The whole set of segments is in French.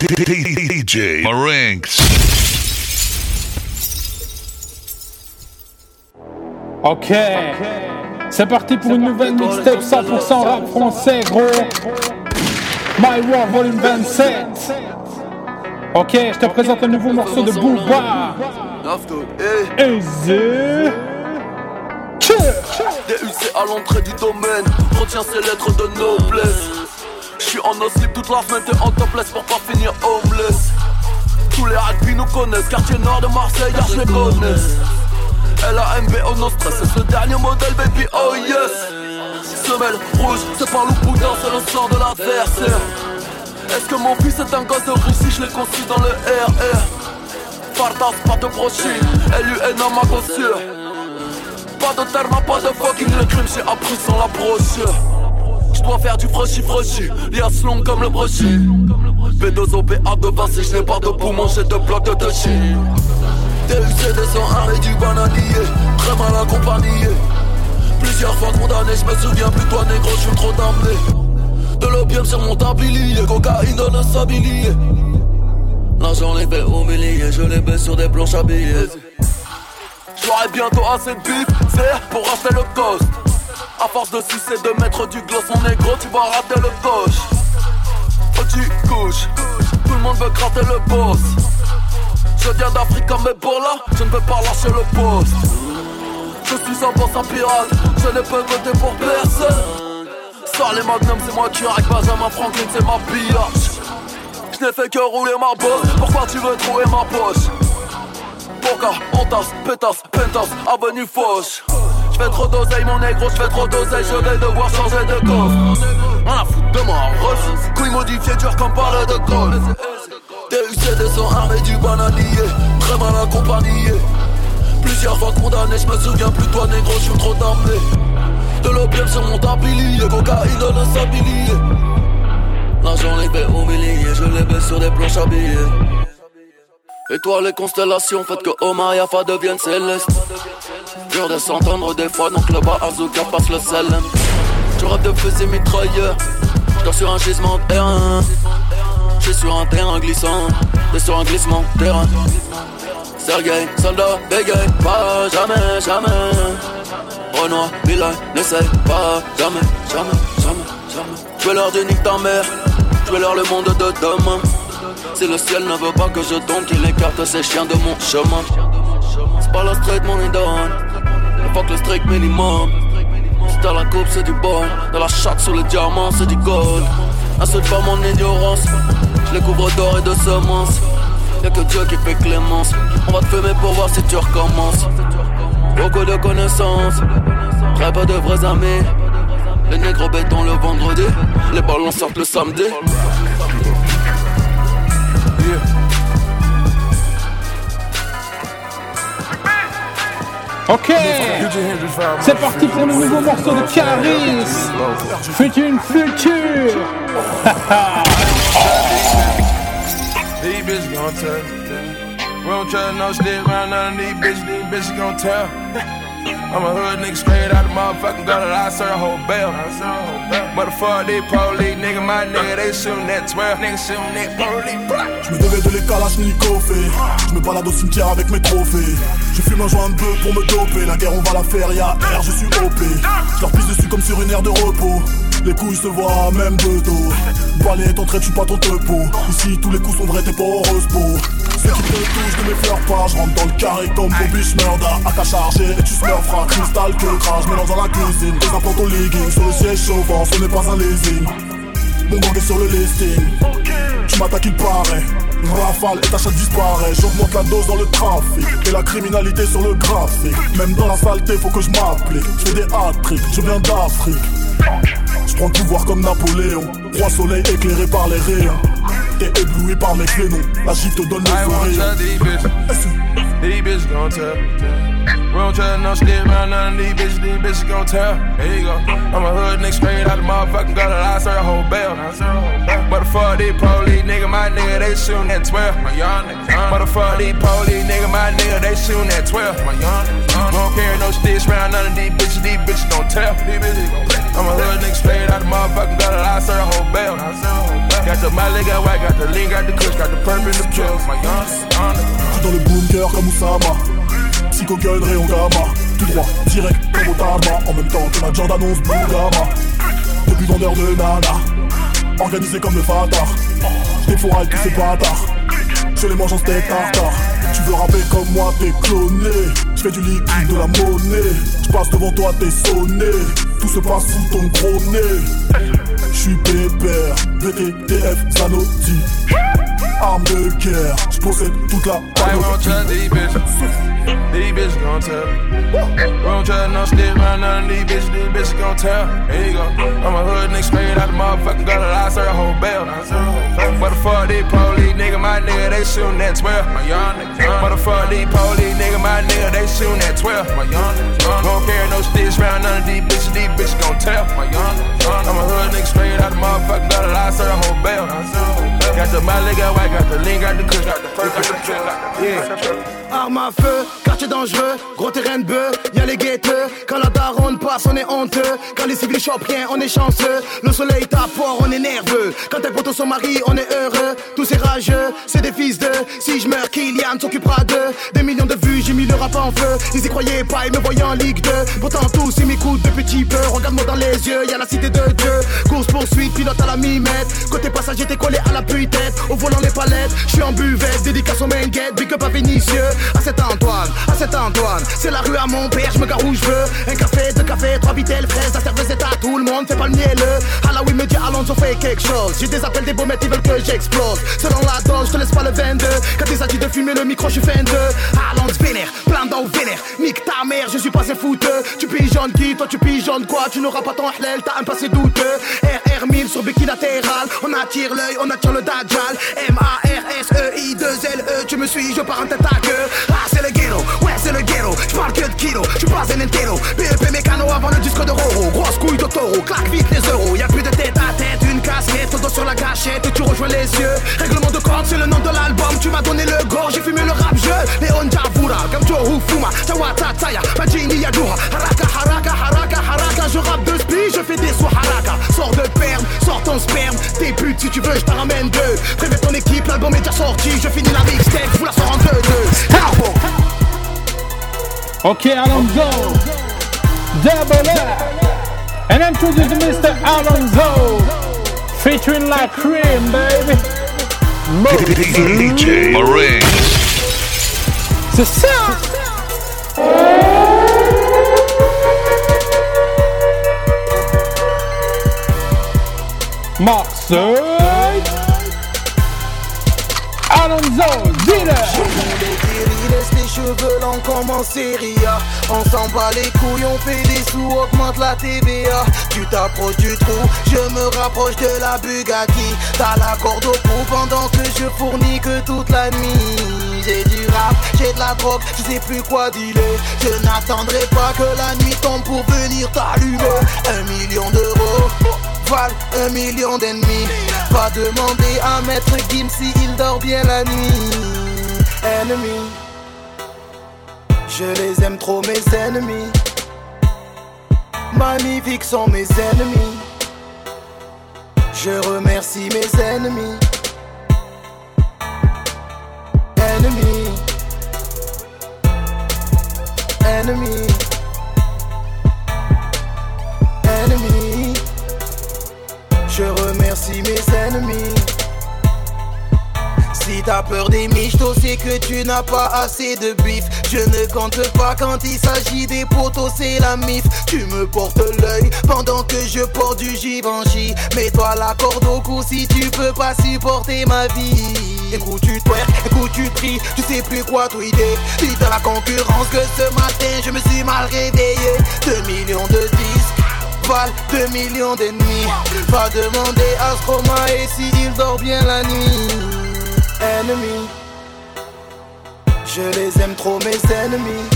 DJ Marinks. Ok. C'est parti pour une nouvelle mixtape 100% rap français, gros. My War Volume 27. Ok, je te présente un nouveau morceau de Booba. Easy. DUC à l'entrée du domaine, retiens ces lettres de noblesse. J'suis en no slip toute la semaine, t'es en topless pour pas finir homeless. Tous les rugby nous connaissent, quartier nord de Marseille, y'a les connaissent. LAMB au no stress, c'est le dernier modèle, baby, oh yes. Semelle rouge, c'est pas loup c'est le sang de l'adversaire. Est-ce que mon fils est un gosse de Russie, je l'ai conçu dans le RR. Fardas, pas de brochure, LUN à ma gossure. Pas de terme, pas de fucking le crime, j'ai appris sans la brochure. Je dois faire du froshy froshy, lias long comme le brochy. B2O, BA2, Vinci, je n'ai pas de poumon, j'ai deux blocs de deux DUC 201 et du bananier, très mal accompagné. Plusieurs fois condamné, je me souviens plus toi négro, je suis trop damné. De l'opium sur mon tablier, cocaïne dans un sablier. L'argent les fait humilier, je les baisse sur des planches habillées. J'aurai bientôt assez de bif, c'est pour racheter le cost. A force de sucer, de mettre du gloss, mon négro, tu vas rater le coche. Oh, tu couches, tout le monde veut gratter le boss. Je viens d'Afrique comme Ebola, je ne veux pas lâcher le poste. Je suis un boss en pirate, je ne peux voter pour personne. Sors les magnums, c'est moi qui avec Benjamin Franklin, c'est ma pillage. Je n'ai fait que rouler ma bosse, pourquoi tu veux trouver ma poche? Boca, entasse, pétasse, pentasse, avenue fauche. J'fais trop d'oseille mon négro, j'fais trop d'oseille, je vais devoir changer de coffre. Rien à foutre de moi, rose, couille modifiée, dur comme parle de col. DUC 201 et du bananier, très mal accompagné. Plusieurs fois condamné, je me souviens plus toi négro, je suis trop damné. De l'opium sur mon tablier, cocaïne dans un sablier. L'argent les fait humilier, je les baisse sur des planches habillées. Et toi les constellations, faites que Omar et Afa deviennent célestes. Dur de s'entendre des fois, donc le bas Azuka passe le sel. Tu rêves de fusil mitrailleur, je sur un gisement de terrain. J'suis sur un terrain glissant, t'es sur un glissement de terrain. Sergei, soldat, bégaye, pas jamais, jamais. Renoir, Bilal, n'essaye pas, jamais, jamais, jamais, jamais. Je leur dire nique ta mère, je leur le monde de demain. Si le ciel ne veut pas que je tombe, qu'il écarte ces chiens de mon chemin. C'est pas la street, mon idole. Fuck le strict minimum. C'est dans la coupe, c'est du bon. Dans la chatte, sous le diamant, c'est du gold. Insulte pas mon ignorance. Je les couvre d'or et de semences. Y'a que Dieu qui fait clémence. On va te fumer pour voir si tu recommences. Beaucoup de connaissances, très peu de vrais amis. Les nègres béton le vendredi, les ballons sortent le samedi. Ok, c'est parti pour le nouveau morceau de Caris. Future Future. These bitches gon' tell. We don't trust no stick around none of these bitches. These bitches gon' tell. I'm a hood nigga straight out the motherfucking gutter. I serve a whole bell. Motherfucker, these police nigga, my nigga, they shootin' that 12. Nigga shootin' that police. Je me devais de les Kalachnikov Je me balade au cimetière avec mes trophées. Je fume un joint de bœuf pour me doper. La guerre on va la faire, y'a R, je suis OP Je leur pisse dessus comme sur une aire de repos. Les couilles se voient même de dos. Balai est entré, tu pas ton tepo Ici tous les coups sont vrais, t'es pas heureuse qui te touchent ne m'effleurent pas Je rentre dans le carré comme Bobby Schmurda AK chargé et tu smurfras Cristal que crash, mélange dans la cuisine Des implants au legging sur le siège chauffant Ce n'est pas un leasing Mon gang est sur le listing Tu m'attaques il paraît Rafale et ta chatte disparaît J'augmente la dose dans le trafic Et la criminalité sur le graphique Même dans la saleté faut que je m'applique Je fais des hat-tricks, je viens d'Afrique Je prends le pouvoir comme Napoléon. Roi soleil éclairé par les rayons. T'es ébloui par mes clénons. La te donne le sourire. tell these bitches. These bitches gon' tell. We don't tell no shit around none of these bitches. These bitches gon' tell. Here you go. I'm a hood nigga straight out the motherfucking gutter. I serve a whole bell. But the fuck these police nigga, my nigga, they shootin' at 12. My young nigga. But the fuck these police nigga, my nigga, they shootin' at 12. My young nigga. Don't carry no sticks around none of these bitches. These bitches gon' tell. These bitches gon' tell. I'm a hood nigga straight out the motherfucking gutter. I serve a whole bell. Got the Miley, got white, got the lean, got the kush, got the purple and the pills. My young nigga. Dans le bunker comme Oussama. Psycho gun, rayon gamma. Tout droit, direct comme Otama. En même temps que la Jordan 11 Blue Gamma. Depuis vendeur de nana. Organisé comme le Fatar. J'défouraille tous ces bâtards. Je les mange en steak tartare. Tu veux rapper comme moi, t'es cloné. J'fais du liquide, de la monnaie. J'passe devant toi, t'es sonné. Tout se passe sous ton gros nez. J'suis pépère, VTTF Zanotti. Arme de guerre, j'possède toute la I won't tell these bitches. These bitches gon' tell. Tell no shit around none of these bitches. These bitches gon' tell. Here you go. I'm a hood nigga straight out the motherfucking gutter. I serve a whole bell. But the fuck these police nigga, my nigga, they shootin' at 12. My young nigga. But the fuck these police nigga, my nigga, they shootin' at 12. My young nigga. Won't carry no sticks around none of these bitches. These bitches gon' tell. My young nigga. I'm a hood nigga straight out the motherfucking gutter. I serve a whole. Arme à feu, quartier dangereux, gros terrain de bœuf, y'a les guetteux. Quand la daronne passe, on est honteux. Quand les civils chopent rien, on est chanceux. Le soleil tape fort, on est nerveux. Quand tes potos sont mariés, on est heureux. Tous ces rageux, c'est des fils de. Si je meurs, Kylian s'occupera d'eux. Des millions de vues, j'ai mis le rap en feu. Ils y croyaient pas, ils me voyaient en Ligue 2. Pourtant, tous ils m'écoutent de petit peu. Regarde-moi dans les yeux, y'a la cité de Dieu. Course poursuite, pilote à la mi-mètre. Côté passager, t'es collé à la Au volant, les palettes, je suis en buvette. Dédicace au gate, big up à Vénitieux. À cet Antoine, à cet Antoine. C'est la rue à mon père, je me gare où je veux. Un café, deux cafés, trois vitelles, fraises. La serveuse est à tout le monde, fais pas le mielleux. Oui, me dit Alonso fait quelque chose. J'ai des appels des beaux ils veulent que j'explose. Selon la dose, je te laisse pas le 22. Quand il s'agit de fumer le micro, je suis fan de. Alonso vénère, plein d'eau vénère. Nique ta mère, je suis pas un fouteux. Tu pigeonnes qui, toi tu pigeonnes quoi? Tu n'auras pas ton hlel, t'as un passé douteux. RR1000 sur béquille latéral. On attire l'œil, on attire le M-A-R-S-E-I, 2 L-E. Tu me suis, je pars en tête à queue. Ah, c'est le ghetto, ouais, c'est le ghetto. J'parle que de kilo, j'suis pas un entero. BEP mécano avant le disque de Roro. Grosse couille de claque vite les euros. Y'a plus de tête à tête, casquette, dos sur la gâchette et tu rejoins les yeux. Règlement de corde, c'est le nom de l'album. Tu m'as donné le gore, j'ai fumé le rap jeu. Léon Javura, Gamjo Hufuma, Tawata Taya, Majini Yadura. Haraka, haraka, haraka, haraka. Je rappe de spi, je fais des soins haraka. Sors de perme, sors ton sperme. T'es pute si tu veux, je t'en ramène deux. Préviens ton équipe, l'album est déjà sorti. Je finis la mixtape, vous la sors en deux, deux. Bravo. Okay, Alonso. Double up. And introduce Mr. Alonso. Featuring La Cream, baby. DJ Marinx. C'est ça. Marseille. Alonso, dis-le. Il laisse les cheveux longs comme en série On s'en bat les couilles, on fait des sous, augmente la TVA Tu t'approches du trou, je me rapproche de la Bugatti. T'as la corde au cou pendant que je fournis que toute la nuit. J'ai du rap, j'ai de la drogue, je sais plus quoi dealer. Je n'attendrai pas que la nuit tombe pour venir t'allumer. Un million d'euros valent un million d'ennemis Pas demander à Maître Gim si il dort bien la nuit. Ennemis je les aime trop mes ennemis. Magnifiques sont mes ennemis. Je remercie mes Ennemis. Ennemis. Ennemis si t'as peur des michtos, c'est que tu n'as pas assez de bif. Je ne compte pas quand il s'agit des potos, c'est la mif. Tu me portes l'œil pendant que je porte du Givenchy. Mets-toi la corde au cou si tu peux pas supporter ma vie. Écoute, tu twerk, écoute, tu tries, tu sais plus quoi tweeter. Dis à la concurrence que ce matin je me suis mal réveillé. 2 millions de disques balles, 2 millions d'ennemis. Pas demander à Stroma et s'il dort bien la nuit. Ennemis, je les aime trop mes ennemis.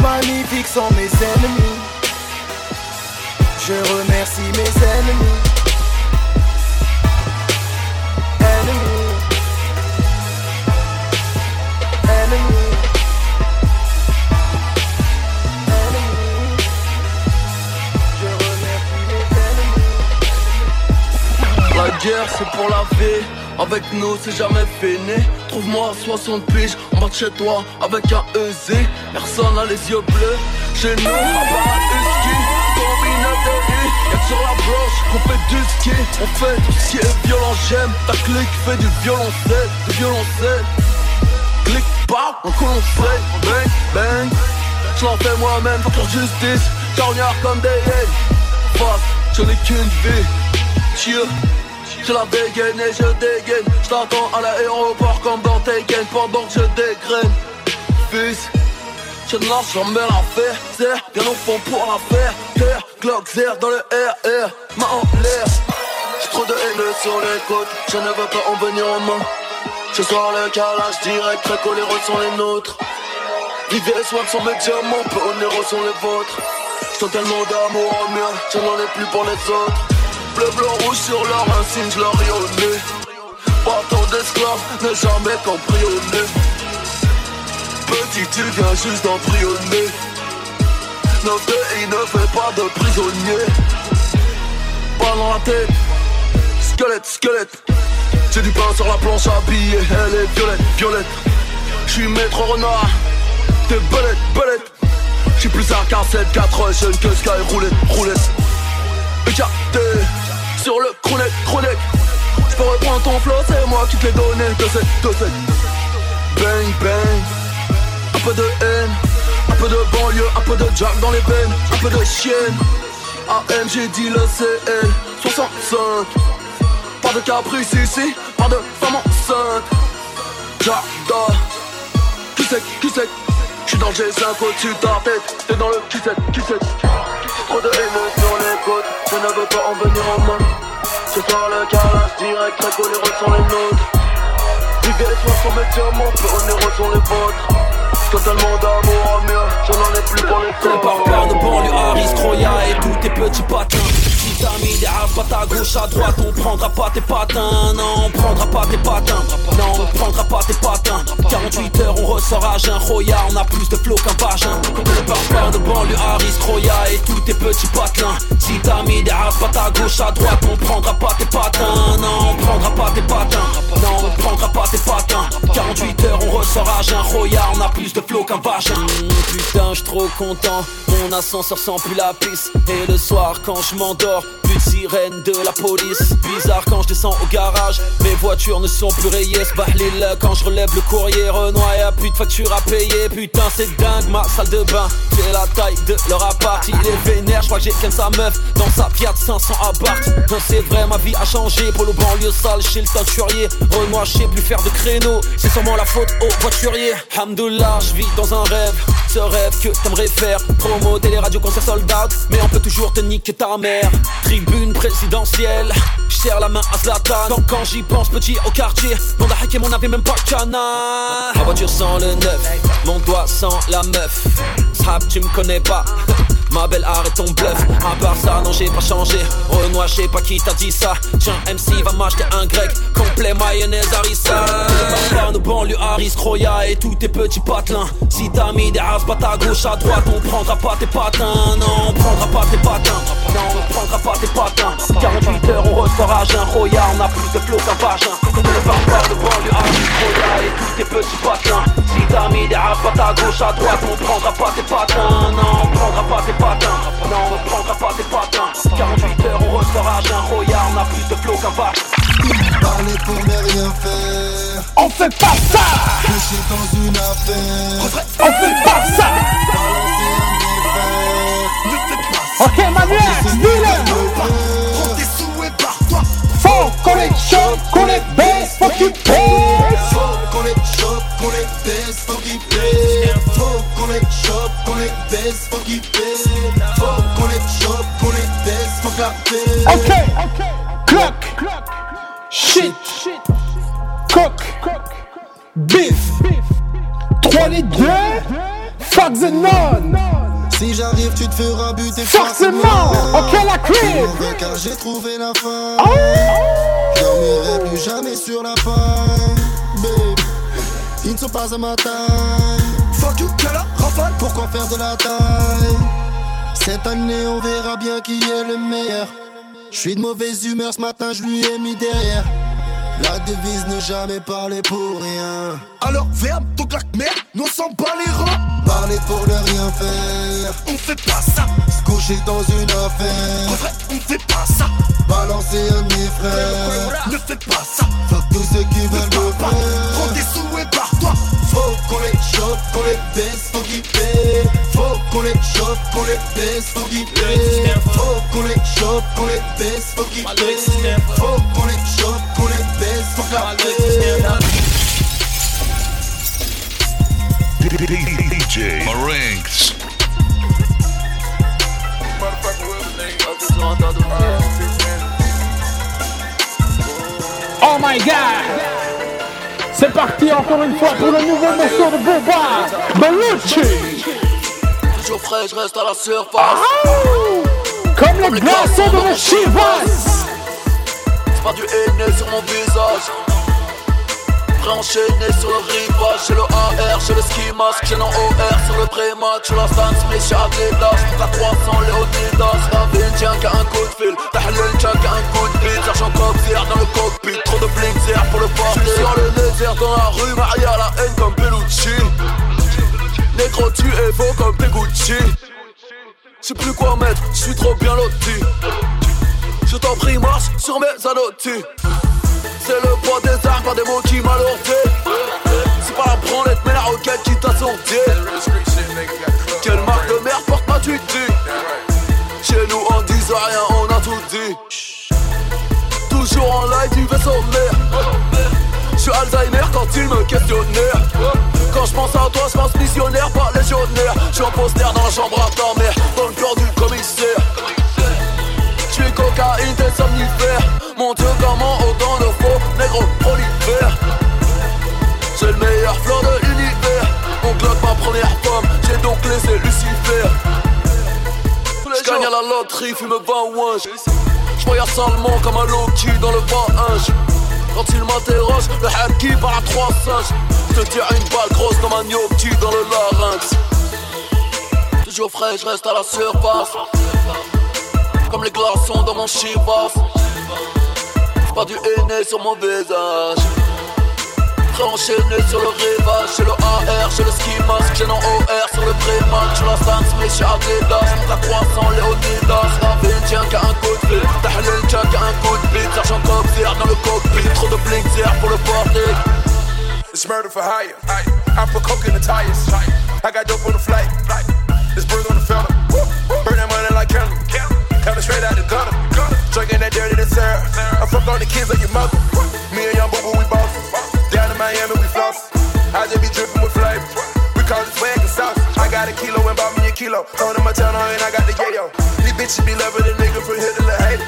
Magnifiques sont mes ennemis. Je remercie mes. Ennemis. C'est pour la vie, avec nous c'est jamais fini. Trouve-moi 60 piges bas de chez toi avec un EZ Personne a les yeux bleus, chez nous à part un husky Combinat de I, y'a sur la broche qu'on fait du ski. On fait tout ce est violent, j'aime. Ta clique fait du violoncelle, du violoncelle un coup on fait, bang, bang. Je l'en fais moi-même, faut leur justice. Charognard comme des hyènes Fuck, je n'ai qu'une vie. Cheer je la dégaine et je dégaine. Je t'attends à l'aéroport comme dans Taken Pendant que je dégraine. Fils Je ne lâche jamais l'affaire. Serre bien au fond pour la faire. Terre, Glock, Zer dans le RR Main en l'air. J'ai trop de haine sur les côtes. Je ne veux pas en venir en main. Ce soir le calage direct Très coléreux sont les nôtres. Vivez les soins sont mes diamants Peu onéreux sont les vôtres. J'tends tellement d'amour en mien Je n'en ai plus pour les autres Bleu, blanc, rouge sur leur insigne, je ai nez Bâton d'esclave, ne jamais au nez Petit, tu viens juste d'embrionner Neuf de il ne fait pas de prisonnier Pas dans la tête. Squelette, squelette. J'ai du pain sur la planche habillée Elle est violette, violette. J'suis maître renard. T'es belette, belette. J'suis plus à 47, 4 jeune que Sky, roulette, roulette. Écarté sur le chronek, chronek Je peux reprendre ton flow, c'est moi qui te l'ai donné. De cette Bang, bang. Un peu de haine Un peu de banlieue, un peu de jack dans les veines Un peu de chienne. AMG dit le CL 65 Pas de caprice ici, pas de femme enceinte. Jada Qui c'est, qui c'est? J'suis dans le G5 au-dessus de ta tête T'es dans le qui c'est, qui c'est Trop de sur les côtes Je ne veux pas en venir en main Ce soir le calage direct Très coléreux sont les nôtres. Vivez les soirs sont mes diamants Peu onéreux sont les vôtres. J'ai tellement d'amour en mieux Je n'en ai plus pour les C'est par peur de banlieue Harris, Troya et tous tes petits patins Si t'as mis des à gauche, à droite On prendra pas tes patins. Non, on prendra pas tes patins. Non, on prendra pas tes patins. 48 heures, on ressort à jeun. Roya, on a plus de flow qu'un vagin. Par peur de banlieue Harris, Troya et tous tes petits patins Si t'as mis des pas à gauche, à droite On prendra pas tes patins. Non, on prendra pas tes patins. Non, on prendra pas tes patins. 48 heures, on ressort à jeun. Roya, on a plus de flow qu'un vagin. Putain, j'suis trop content. Mon ascenseur sent plus la pisse. Et le soir quand je m'endors Plus sirène de la police. Bizarre quand je descends au garage. Mes voitures ne sont plus rayées. Sbahlil quand je relève le courrier Renoir y'a plus de facture à payer. Putain c'est dingue ma salle de bain. C'est la taille de leur appart? Il est vénère, je crois que j'ai qu'un sa meuf. Dans sa Fiat 500 appart c'est vrai ma vie a changé. Pour le banlieue sale chez le teinturier. Renoir je sais plus faire de créneau. C'est sûrement la faute au voiturier. Hamdoullah je vis dans un rêve. Ce rêve que t'aimerais faire. Promo, télé, radio, concert sold Mais on peut toujours te niquer ta mère Tribune présidentielle. Je la main à Zlatan. Quand, quand j'y pense petit au quartier. Dans la hack on avait même pas canard. Ma voiture sans le neuf. Mon doigt sans la meuf. Srap tu me connais pas Ma belle arrête ton bluff. À part ça non j'ai pas changé. Renoir je sais pas qui t'a dit ça. Tiens MC va m'acheter un grec Complet mayonnaise harissa. Par nos banlieues Harris, Croya et tous tes petits patelins. Si t'as mis des as pas à gauche à droite On prendra pas tes patins. Non on prendra pas tes patins. Non on prendra pas tes patins. 48 heures on ressort à jeun Roya on a plus de flow qu'un vagin. On ne parle pas de banlieue Harris, Croya et tous tes petits patins Si t'as mis des pas à gauche à droite On prendra pas tes patins Non on prendra pas tes patins Non on prendra pas tes patins 48 heures on ressort à jeun Roya on a plus de flow qu'un vagin Parler pour ne rien faire. On fait pas ça Caché dans une affaire. On fait pas ça un Ok Manuel, dis-le. Faut qu'on les chope, qu'on les baisse, faut qu'ils baissent faut qu'on les chope, qu'on les baise, faut qu'on les chope, qu'on les Ok, ok, clock, clock, shit, shit, coq, beef, beef, 3 litres 2, fuck the none. Si j'arrive, tu te feras buter forcément. Ok, la crib. Car j'ai trouvé la fin. Ah. Oh. Dormirai plus jamais sur la fin. Ils ne sont pas à ma taille. Fuck you, la rafale. Pourquoi faire de la taille? Cette année, on verra bien qui est le meilleur. Je suis de mauvaise humeur ce matin, je lui ai mis derrière. La devise ne jamais parler pour rien. Alors ferme ton claque-merde, nous s'en bat les reins. Parler pour ne rien faire. On fait pas ça. Se coucher dans une affaire. En vrai, on fait pas ça. Balancer un de mes frères. Ne fais pas ça. Fuck tous ceux qui veulent me pas. Prends des sous et barre-toi. Faut qu'on les chope, qu'on les baisse, faut qu'ils paient. Faut qu'on les chope, qu'on les baisse, faut qu'ils paient. Faut qu'on les chope, qu'on les baisse, faut qu'ils. Faut qu'on les chope, qu'on les DJ. Oh my god! C'est parti encore une fois pour le nouveau morceau de Boba, Bellucci! Toujours frais, je reste à la surface. Oh Comme les glaçons de mes Chivas! Pas du haine sur mon visage. Enchaîné sur le rivage, j'ai le AR, j'ai le ski mask, j'ai OR sur le pré-match, sur la stance, mais j'ai Adidas, j'monte à 300 Léonidas, tiens qu'à un coup de fil, Tahlil, tiens qu'à un coup de bite, sergent Cobzière dans le cockpit, trop de bling pour le J'suis sur le désert dans la rue, Maria la haine comme Bellucci, Négro tu es beau comme Pegucci, J'sais plus quoi mettre, j'suis trop bien loti, Je t'en prie marche sur mes annotis c'est le poids des armes, pas des mots qui m'alourdissent C'est pas la branlette, mais la roquette qui t'assourdit Quelle marque de merde porte ma tu Chez nous on dit rien, on a tout dit. Toujours en live du vaisseau mère J'suis Alzheimer quand il me questionnait. Quand j'pense à toi, j'pense missionnaire, pas légionnaire. J'suis en poster dans la chambre à ta Mon dieu, comment autant de faux négro prolifère C'est le meilleur flow de l'univers. On glock ma première femme, j'ai donc laissé Lucifer. J'gagne à la loterie, fume 20 winch J'voyage salement comme un Loki dans le bas inch Quand il m'interroge, le haki par la trois singes. Je te tire une balle grosse dans ma gnocchi dans le larynx. Toujours frais, je reste à la surface. Comme les glaçons dans mon chivas Pas du henné sur mon visage. Enchaîné sur le rivage J'ai le AR, j'ai le ski mask J'ai non OR sur le pré-match Sur la stance, mais j'ai Adidas. À 300 Léonidas Ravine, tiens qu'à un coup de fil. Tahlil, tiens qu'à un coup de bite. Cobzière dans le cockpit. Trop de bling pour le portique It's murder for hire. I put coke in the tires. I got dope on the flight. It's bird on the fella that dirty dessert. I fuck on the kids like your mother. Me and young boo we boss. Down in Miami, we floss. I just be dripping with flavor. We call it swag and sauce. I got a kilo and bought me a kilo. Throwing in my town on and I got the yayo. These bitches be loving the nigga from here to the hate.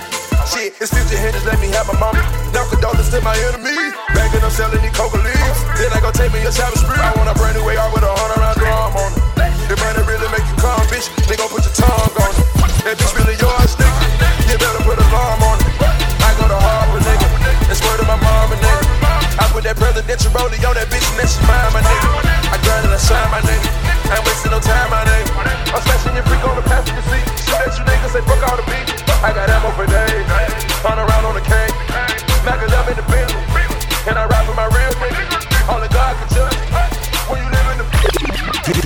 Shit, it's 50 hitters, let me have my mama. Now condolences to my enemy. Bagging up selling these coca leaves. Then I go take me a shower spree. I want a brand new AR with a hundred round drum on it. The money really make you calm, bitch. Nigga, put your tongue on it. That bitch really yours, nigga. You better put alarm on it. I go to Harvard, nigga. That's word of my mama, nigga. I put that presidential rollie on that bitch and that mine, my nigga. I grind and I shine, my nigga. I ain't wasting no time, my nigga. I'm smashing your freak on the passenger seat. Shoot at you niggas, say fuck all the beat. I got ammo for days. Hunt around on the cane. Smack it up in the Bentley. And I ride with my real nigga. Only God can judge. When you live in the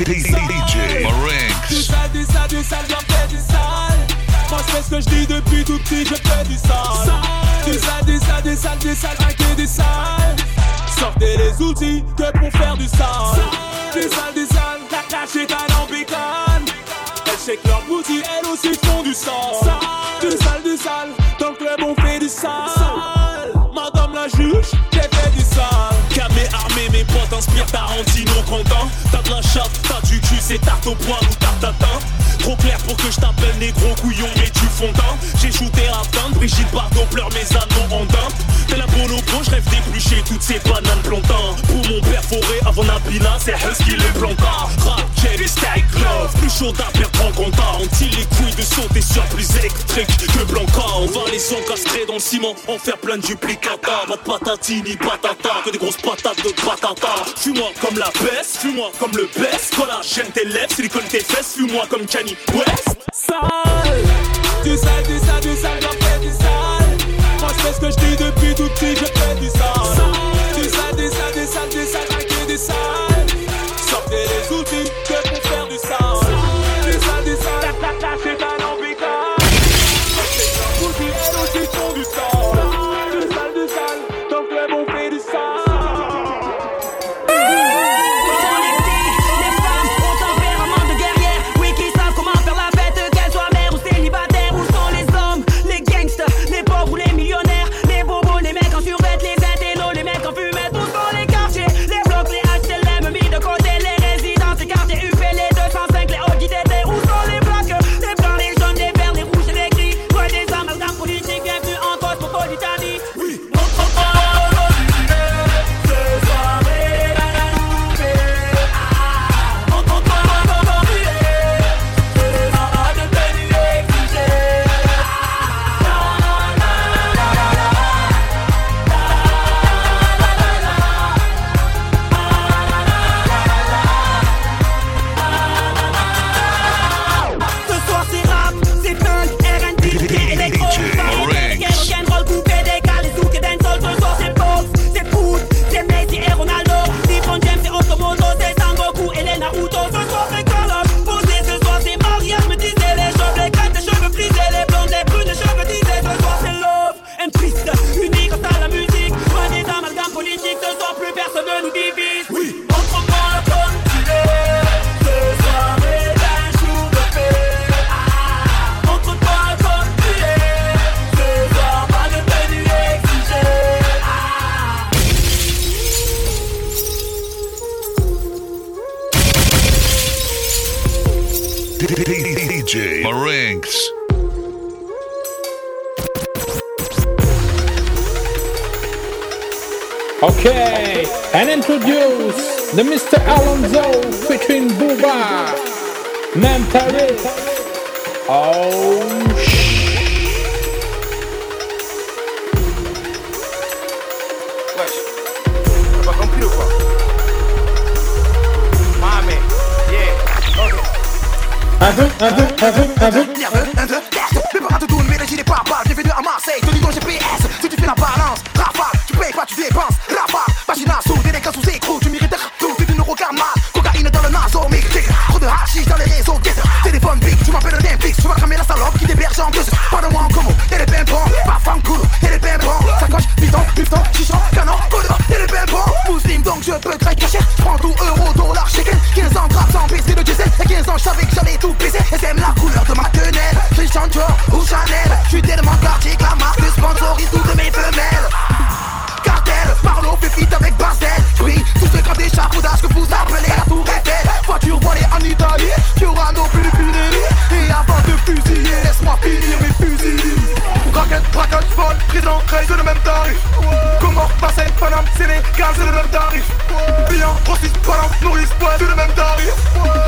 DJ Marinx. Fais ce que je dis depuis tout petit, je fais du sale. Du sale, du sale, du sale, du sale, un que du sale. Sortez les outils que pour faire du sale. Du sale, du sale, la caché ta lambicane. Elles shake leur boutique, elles aussi font du sale. Du sale, du sale, dans le club on fait du sale. Madame la juge, j'ai fait du sale. Armé, mes potes inspirent Tarantino content. T'as de la chatte, t'as du cul, c'est tarte au poing ou tarte tatin. Trop clair pour que je t'appelle négro couillon, mais tu fondant. J'ai shooté à teinte Brigitte Bardot pleure mes amants andins. T'es la bonobo, je rêve d'éplucher toutes ces bananes plantain. Pour mon père forêt avant Nabila, c'est Husky les plantain. Rap, Jerry, Style, Glove, plus chaud à perdre en comptant. On-t-il les couilles de sauter sur plus électrique que Blanca. On va les encastrer dans le ciment, en faire plein de duplicata. Pas de patatini, patata, que des grosses patates de patata. Fuis-moi comme la baisse, fuis-moi comme le best. Collagène tes lèvres, silicone tes fesses, fuis-moi comme Kanye West. Sale, du sale, du sale, du sale, j'en fais du sale. Moi je fais ce que je dis depuis tout crée, c'est le même tarif Comment passer, Paname, Sénégal, c'est le même tarif Client, grossiste, nourrice, c'est le même tarif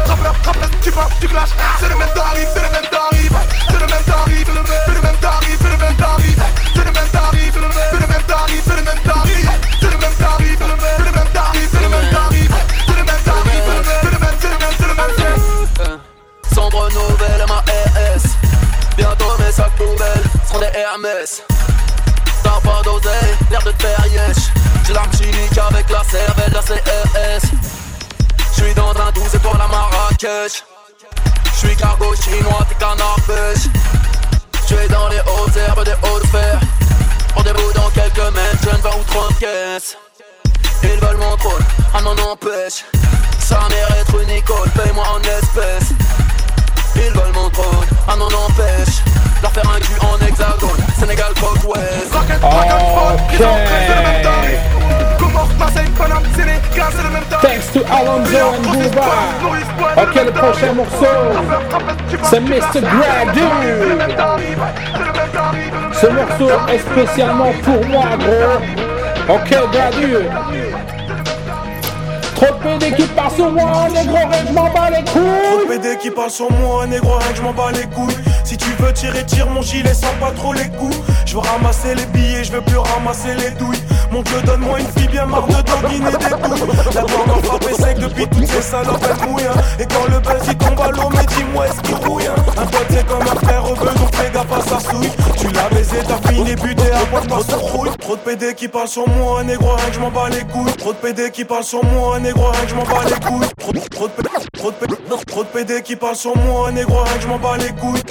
Rappeur, rappeur, tu vas, tu clashes, c'est le même tarif, c'est le même tarif C'est le même tarif, c'est le même, tarif, c'est le même tarif C'est le même tarif, c'est le même, tarif, c'est le même tarif C'est le même tarif, c'est le même, tarif, le même le même le même, le même, ma RS. Bientôt mes sacs poubelles seront des Hermès. L'air de faire. J'ai l'arme chimique avec la cervelle la CRS. J'suis dans un 12 étoiles à Marrakech. J'suis cargo chinois, t'es canard pêche. J'suis dans les hautes herbes des hautes sphères. Rendez-vous dans quelques mansions, 20 ou 30 caisses. Ils veulent mon trône, un m'en empêche. Sa mère être une icône, paye-moi en espèces. Ils veulent mon trône, un m'en empêche. Leur faire un cul en hexagone, Sénégal, côte ouest. Rocket, rocket, fraude, prison, crée, c'est le même tarif Comment Marseille, Paname, Sénégal, c'est le même tarif Thanks to Alonso and Booba. Ok, le prochain morceau, c'est Mr. Gradu. Ce morceau est spécialement pour moi, gros. Ok, Gradure. Trop de PD qui passe sur moi, négro, rien je m'en bats les couilles. Trop de PD qui passe sur moi, négro, rien je m'en bats les couilles. Si tu veux tirer, tire mon gilet sans pas trop les coups. Je veux ramasser les billets, je veux plus ramasser les douilles. Mon dieu, donne-moi une fille bien marre de doguiner des couilles. La gloire m'a frappé sec depuis toutes ces salopes, mouillent. hein. Et quand le buzz il tombe à l'eau, mais dis-moi, est-ce qu'il rouille hein. Un pote, c'est comme un frère bœuf, donc fais gaffe à sa souille. Tu l'as baisé, t'as fini buté à poil par son rouille. Trop de PD qui parlent sur moi, négro, rien que je m'en bats les couilles. Trop de PD qui parlent sur moi, négro, rien que je m'en bats les couilles. Trop, trop de PD, trop de trop de PD qui parlent sur moi, négro, rien que je m'en bats les couilles.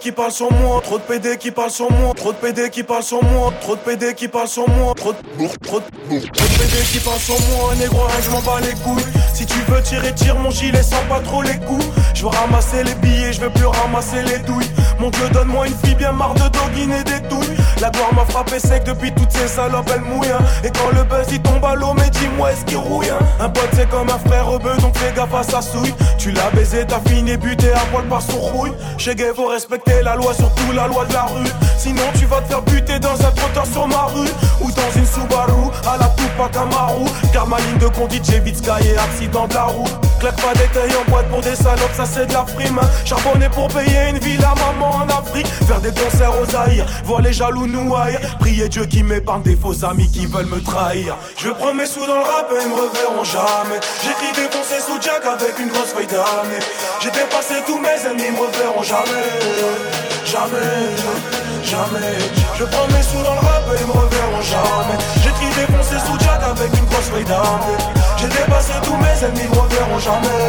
Qui parlent sur moi, trop de PD qui parlent sur moi, trop de PD qui parlent sur moi, trop de PD qui parlent sur moi, trop de trop de trop de PD qui parlent sur moi, négro, je m'en bats les couilles. Si tu veux tirer, tire mon gilet sans pas trop les coups. Je veux ramasser les billets, je veux plus ramasser les douilles. Dieu, donne-moi une fille bien marre de doguiner des douilles. La gloire m'a frappé sec depuis toutes ces salopes, elles mouillent. hein. Et quand le buzz il tombe à l'eau, mais dis-moi, est-ce qu'il rouille hein Un pote, c'est comme un frère au donc fais gaffe à sa souille. Tu l'as baisé, t'as fini buté à poil par son rouille. Chez Gay, faut respecter la loi, surtout la loi de la rue. Sinon, tu vas te faire buter dans un trottoir sur ma rue. Ou dans une Subaru, à la Tupac Amaru. Car ma ligne de conduite, j'ai vite sky et accident de la roue. Claque pas des tailles en boîte pour des salopes, ça c'est de la prime. Charbonner pour payer une ville à maman en Afrique. Faire des concerts aux Zaïre, voir les jaloux nous haïr. Prier Dieu qui m'épargne des faux amis qui veulent me trahir. Je prends mes sous dans le rap et ils me reverront jamais. J'écris défoncer sous Jack avec une grosse feuille d'année. J'ai dépassé tous mes ennemis, ils me reverront jamais. Jamais, jamais. Je prends mes sous dans le rap et ils me reverront jamais. J'écris défoncer sous Jack avec une grosse feuille d'année. J'ai dépassé tous mes ennemis, ils me reverront jamais.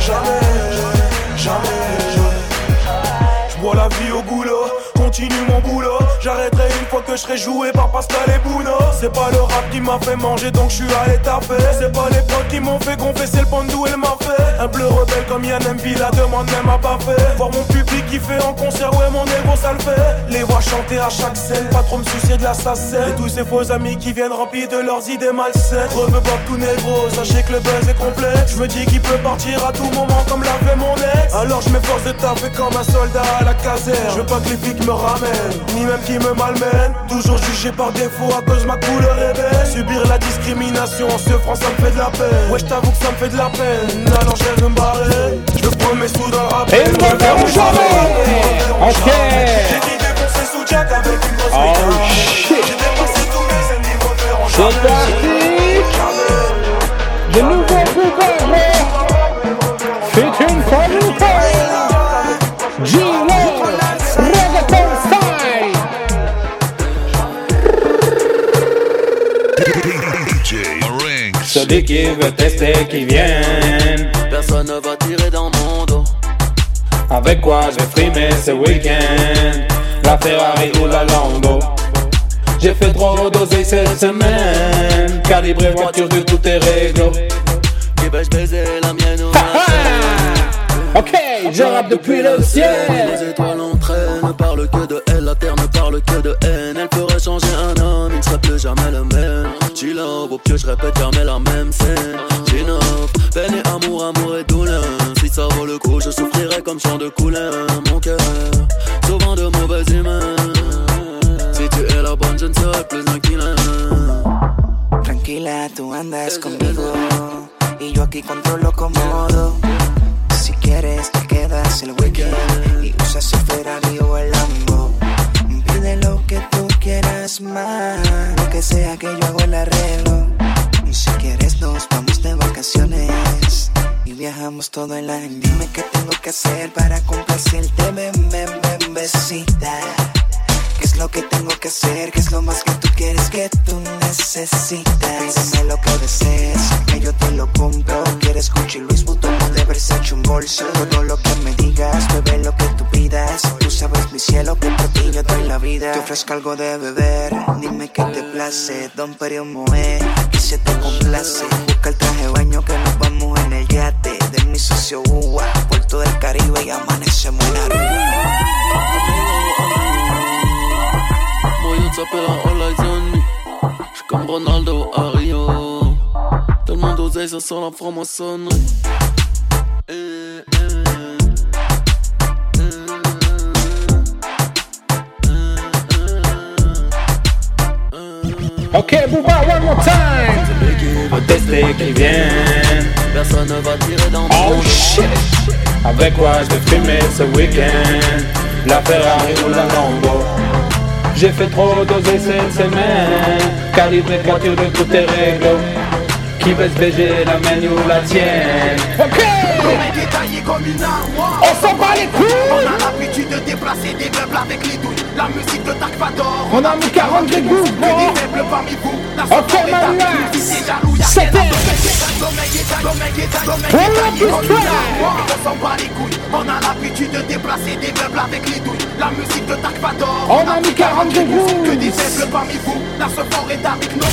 Jamais, jamais. Je bois la vie au goulot, continue mon boulot. J'arrêterai une fois que je serai joué par Pascal et Bruno. C'est pas le rap qui m'a fait manger donc je suis allé taper. C'est pas les potes qui m'ont fait c'est le bandou et le fait Un bleu rebelle comme Yann MV, la demande même à pas fait. Voir mon public qui fait en concert, ouais mon ego ça le fait. Les voir chanter à chaque scène, pas trop me soucier de la. Et tous ces faux amis qui viennent remplis de leurs idées malsaines. Reveux pas tout négro, sachez que le buzz est complet. Je me dis qu'il peut partir à tout moment comme l'a fait mon ex. Alors je m'efforce de taper comme un soldat à la caserne. Je veux pas que les flics me ni même qu'ils me malmènent. Toujours jugé par défaut à cause ma couleur belle. Subir la discrimination en ce France, ça me fait de la peine. Ouais, je t'avoue que ça me fait de la peine. Alors je vais me barrer. Je prends mes sous dans le. Et me reverront jamais. Ok. J'ai dit défoncer sous Jack avec une grosse Oh shit. J'ai dépassé tous mes ennemis, me reverront C'est jamais. parti. De gouvernements. Celui qui veut tester, qui vienne. Personne ne va tirer dans mon dos. Avec quoi j'ai frimé ce week-end? La Ferrari ou la Lambo J'ai fait trop doser cette semaine Calibré voiture de tout est réglo Qui vais-je baiser la mienne ou Ok, je rappe depuis le ciel Les étoiles elles ne parlent que de elle, la terre ne parle que de haine. Elle pourrait changer un homme, il ne serait plus jamais le même. Chill love, au pied, je répète jamais la même scène. J'innove, peine et amour, amour et douleur. Si ça vaut le coup, je souffrirai comme chant de couleur. Mon cœur, souvent de mauvaise humeur. Si tu es la bonne, je ne serai plus killer. Tranquila, tú andas conmigo y yo aquí controlo cómodo. Si quieres te quedas el weekend y usas el Ferrari o el Lambo. Pide lo que tú quieras más, lo que sea que yo hago el arreglo. Y si quieres nos vamos de vacaciones y viajamos todo el año. Dime qué tengo que hacer para complacerte, ven, besita. ¿Qué es lo que tengo que hacer? ¿Qué es lo más que tú quieres que tú necesitas? Pídeme lo que desees, que yo te lo compro. ¿Quieres Gucci, Luis Vuitton de Versace un bolso? Todo lo que me digas, bebé lo que tú pidas. Tú sabes mi cielo que por ti yo doy la vida. Te ofrezco algo de beber, dime qué te place. Don Perio Moe, aquí se te complace. Busca el traje de baño que nos vamos en el yate. De mi socio Uwa, Puerto del Caribe y amanecemos en Aruba. Moyen s'appelle All Eyes on Me. J'suis comme Ronaldo à Rio. Tellement d'oseille, ça sent la franc-maçonnerie. Eh, eh, eh, eh, Ok, Booba, one more time. Un testé qui vient. Personne ne va tirer dans Oh shit. Avec quoi je vais fumer ce week-end La Ferrari ou la Lambo J'ai fait trop d'oser cette semaine. Calibré voiture de toutes tes règles Qui veut se beiger la mienne ou la tienne. Ok. Comme une armoire. On s'en bat les couilles On a l'habitude de déplacer des meubles avec les douilles. La musique de Dark Vador. On a mis 40 Que dégoûts, des faibles parmi vous. La soirée C'était- à est est taillé, sommeil est On s'en bat les couilles. On a l'habitude de déplacer des meubles avec les douilles. La musique de Dark Vador. On a mis 40 dégoûts Que des faibles parmi vous. La soirée d'Afrique, nos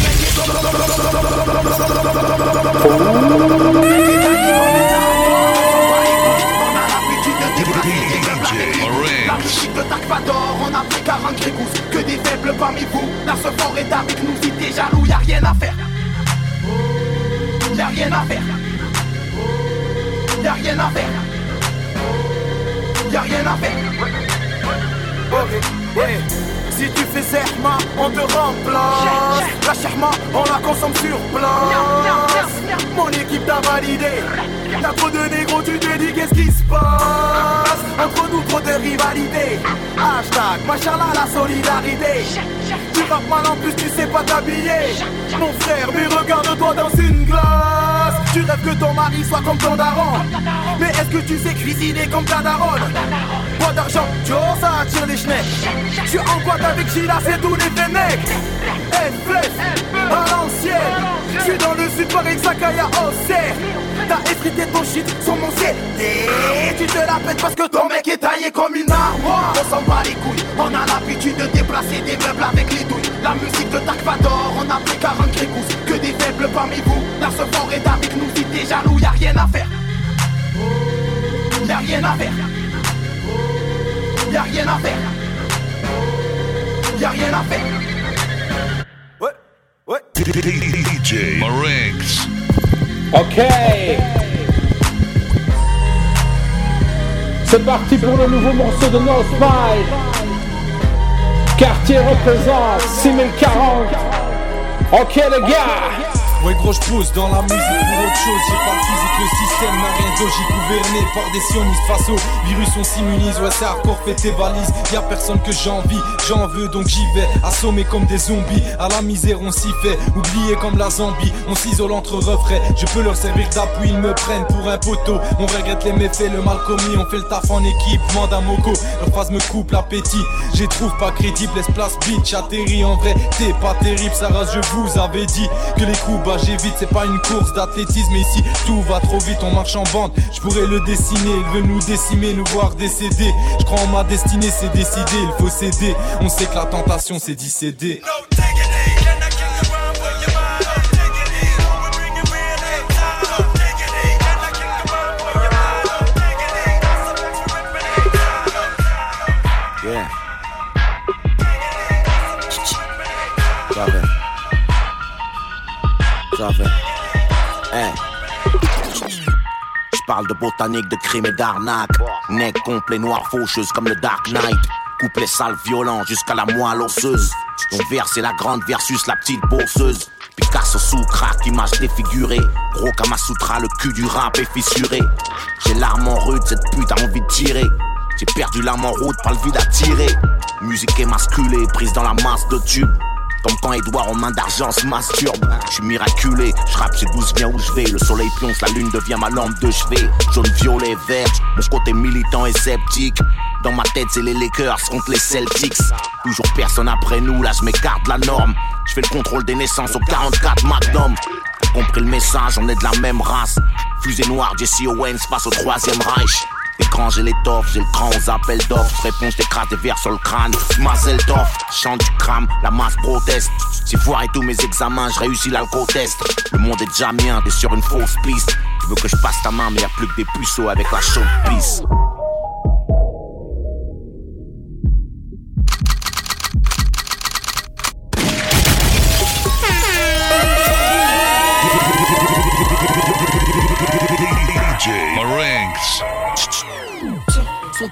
Musique de Dark Vador, on a pris 40 grégousse Que des faibles parmi vous, la ce fort est avec nous. Si t'es jaloux, y'a rien à faire. Y'a rien à faire. Y'a rien à faire. Y'a rien à faire. Ok, ouais. Si tu fais serma, on te remplace. La sherma, on la consomme sur place. Mon équipe t'a validé Y'a trop de négros, tu te dis qu'est-ce qui se passe? Entre nous trop de rivalité Hashtag, machallah la solidarité. Tu rappes mal en plus, tu sais pas t'habiller. Mon frère, mais regarde-toi dans une glace Tu rêves que ton mari soit comme ton daron. Mais est-ce que tu sais cuisiner comme ta daronne? Pas d'argent, Joe, ça attire les schnecks Je suis en boîte avec Sheila, c'est tous les fennecs F-Flef, à l'ancienne Je suis dans le sud, Paris, Sakaya, Auxerre. T'as effrité ton shit sur mon CD Tu te la pètes parce que ton mec est taillé comme une armoire. On s'en bat les couilles, on a l'habitude de déplacer des meubles avec les douilles La musique de Dark Vador, on a pris 40 grégousse Que des faibles parmi vous, la ce fort est avec nous Si t'es jaloux, y'a rien à faire. Y'a rien à faire. Y'a rien à faire. Y'a rien à faire. Ouais, ouais. DJ Marinx. Ok. C'est parti pour le nouveau morceau de No Smile. Quartier représente 6040. Ok les gars. Ouais gros je pose dans la musique pour autre chose. J'ai pas le physique, le système n'a rien de Gouverné par des sionistes. Face au virus on s'immunise. Ouais c'est hardcore, fais tes valises. Y'a personne que j'envie, j'en veux donc j'y vais. Assommé comme des zombies, à la misère on s'y fait. Oublié comme la Zambie, on s'isole entre refrains Je peux leur servir d'appui, ils me prennent pour un poteau. On regrette les méfaits, le mal commis. On fait le taf en équipe, demande à Mogo Leur phrase me coupe l'appétit, j'ai trouve pas crédible. Laisse place bitch, atterri en vrai T'es pas terrible, Sarah je vous avais dit Que les coups bas j'évite, c'est pas une course d'athlétisme. Ici tout va trop vite, on marche en bande. Je pourrais le dessiner, il veut nous décimer, nous voir décéder. Je crois en ma destinée, c'est décidé, il faut céder. On sait que la tentation c'est d'y céder. Hey. J'parle de botanique, de crime et d'arnaque. Nec complet, noir, faucheuse comme le Dark Knight. Couplet sale, violent jusqu'à la moelle osseuse. Ton vers c'est la grande versus la petite bourseuse. Picasso sous crack, image défigurée. Gros Kamasutra, le cul du rap est fissuré. J'ai l'arme en rude, cette pute a envie de tirer. J'ai perdu l'âme en route, pas le vide à tirer. Musique émasculée, prise dans la masse de tubes. Comme quand Edouard en main d'argent se masturbe. Je suis miraculé, je rappe, j'ai douce, viens où je vais. Le soleil pionce, la lune devient ma lampe de chevet. Jaune, violet, vert, mon côté militant et sceptique. Dans ma tête, c'est les Lakers contre les Celtics. Toujours personne après nous, là je m'écarte la norme. Je fais le contrôle des naissances au 44 Magnum. T'as compris le message, on est de la même race. Fusée noire, Jesse Owens face au troisième Reich. Écran, j'ai l'étoffe, j'ai le cran aux appels d'offres. Réponse, j'écrase des verres sur le crâne. Mazel d'off, chante du crame, la masse proteste. J'ai foiré tous mes examens, je réussis l'alco-test. Le monde est déjà mien, t'es sur une fausse piste. Tu veux que je passe ta main, mais y a plus que des puceaux avec la chaude pisse.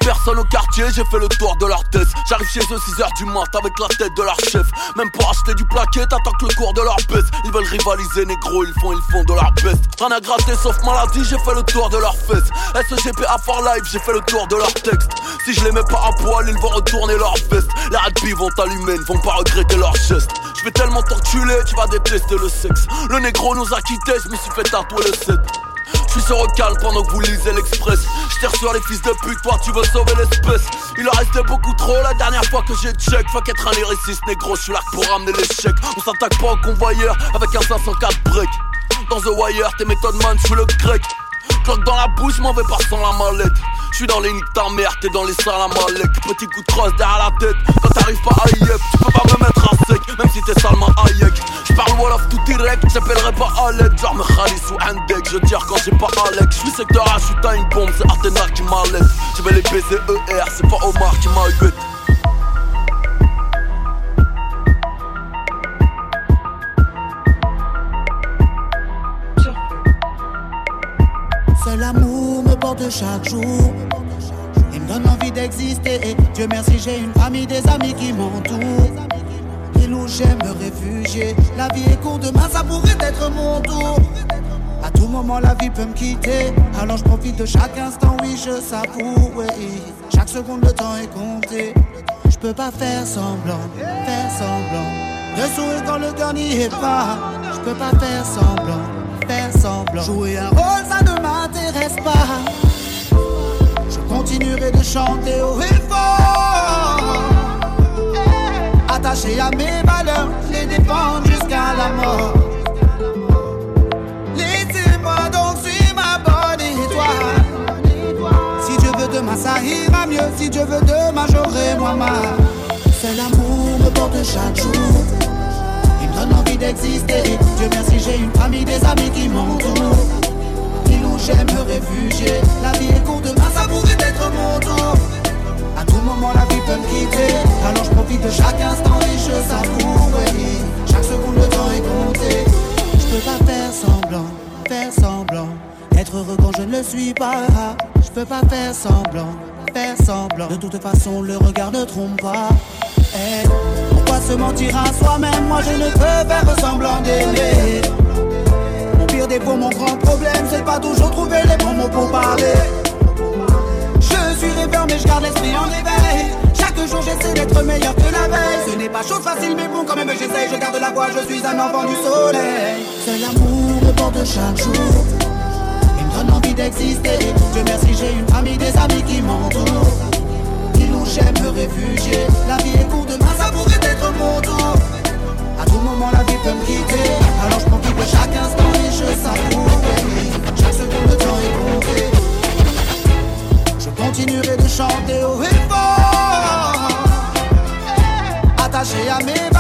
Personne au quartier, j'ai fait le tour de leur tête. J'arrive chez eux 6h du mat avec la tête de leur chef. Même pour acheter du plaquet, t'attends que le cours de leur baisse. Ils veulent rivaliser, négro, ils font, ils font de leur best. Rien à gratter sauf maladie, j'ai fait le tour de leur fesses. SGP à fort live, j'ai fait le tour de leur texte. Si je les mets pas à poil, ils vont retourner leur veste. Les rugby vont t'allumer, ne vont pas regretter leur geste. Je vais tellement t'enculer, tu vas détester le sexe. Le négro nous a quittés, je me suis fait tatouer le 7. Suis sur recal pendant que vous lisez l'express. Je tire sur les fils de pute, toi tu veux sauver l'espèce. Il en restait beaucoup trop la dernière fois que j'ai check. Fuck être un lyriciste négro, je suis là pour ramener l'échec. On s'attaque pas au convoyeur avec un 504 break. Dans The Wire, t'es méthode man, je le grec. Cloque dans la bouche, m'en vais pas sans la mallette. Je suis dans les niques ta mère, t'es dans les salles à. Petit coup de crosse derrière la tête. Quand t'arrives pas à yep, tu peux pas me mettre à sec, même si t'es salement Hayek. Je parle Wolof tout direct, j'appellerai pas l'aide. Genre me Khalis ou un deck, je tire quand j'ai pas Alex. Je suis secteur H, t'as une bombe, c'est Artena qui m'a laisse. Je vais les baiser ER, c'est pas Omar qui m'a. Seul l'amour me porte chaque jour. Il me donne envie d'exister. Et Dieu merci, j'ai une famille, des amis qui m'entourent. Et où j'aime me réfugier. La vie est courte, demain ça pourrait être mon tour. À tout moment, la vie peut me quitter. Alors je profite de chaque instant, oui, je savoure. oui. Chaque seconde, le temps est compté. Je peux pas faire semblant, faire semblant. De sourire quand le cœur n'y est pas. Je peux pas faire semblant, Jouer un rôle, ça ne m'intéresse pas. Je continuerai de chanter au et fort. Attaché à mes valeurs, les défendre jusqu'à la mort. Laissez-moi donc suivre ma bonne étoile. Si Dieu veut demain, ça ira mieux. Si Dieu veut demain, j'aurai moi ma. C'est l'amour me porte chaque jour. Dieu merci, j'ai une famille, des amis qui m'entourent. Ils où j'aime me réfugier. La vie est courte, demain ça pourrait être mon tour. À tout moment, la vie peut me quitter. Alors je profite de chaque instant et je savoure. Chaque seconde, le temps est compté. Je peux pas faire semblant, faire semblant. Être heureux quand je ne le suis pas. Je peux pas faire semblant, faire semblant. De toute façon, le regard ne trompe pas. Eh, se mentir à soi-même Moi, je ne peux faire semblant d'aimer. Mon pire défaut, mon grand problème, c'est de pas toujours trouver les bons mots pour parler. Je suis rêveur, mais je garde l'esprit en éveil. Chaque jour, j'essaie d'être meilleur que la veille. Ce n'est pas chose facile, mais bon, quand même, j'essaie. Je garde la voix, je suis un enfant du soleil. C'est l'amour me porte chaque jour. Il me donne envie d'exister. Dieu merci, j'ai une famille, des amis qui m'entourent. J'aime me réfugier. La vie est courte, demain, ça pourrait être mon tour. À tout moment, la vie peut me quitter. Alors je profite de chaque instant et je savoure. Chaque seconde, le temps est compté. Je continuerai de chanter au et fort. Attaché à mes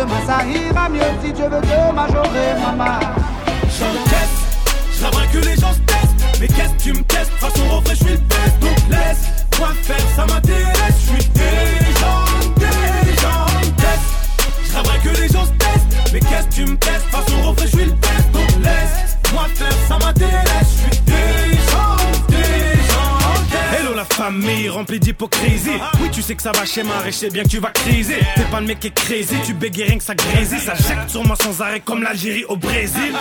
demain, ça ira mieux. Si Dieu veut demain, j'aurai maman. Je l'aimerais que les gens se testent Mais qu'est-ce que tu me testes Façon refrain je suis le best Donc laisse-moi faire? Ça m'intéresse Je suis gens me testent Je que les gens se testent Mais qu'est-ce que tu me testes famille remplie d'hypocrisie. Oui tu sais que ça va chez Marie, je sais bien que tu vas criser. T'es pas le mec qui est crazy, tu bégayes rien que ça grésille. Ça jette sur moi sans arrêt comme l'Algérie au Brésil.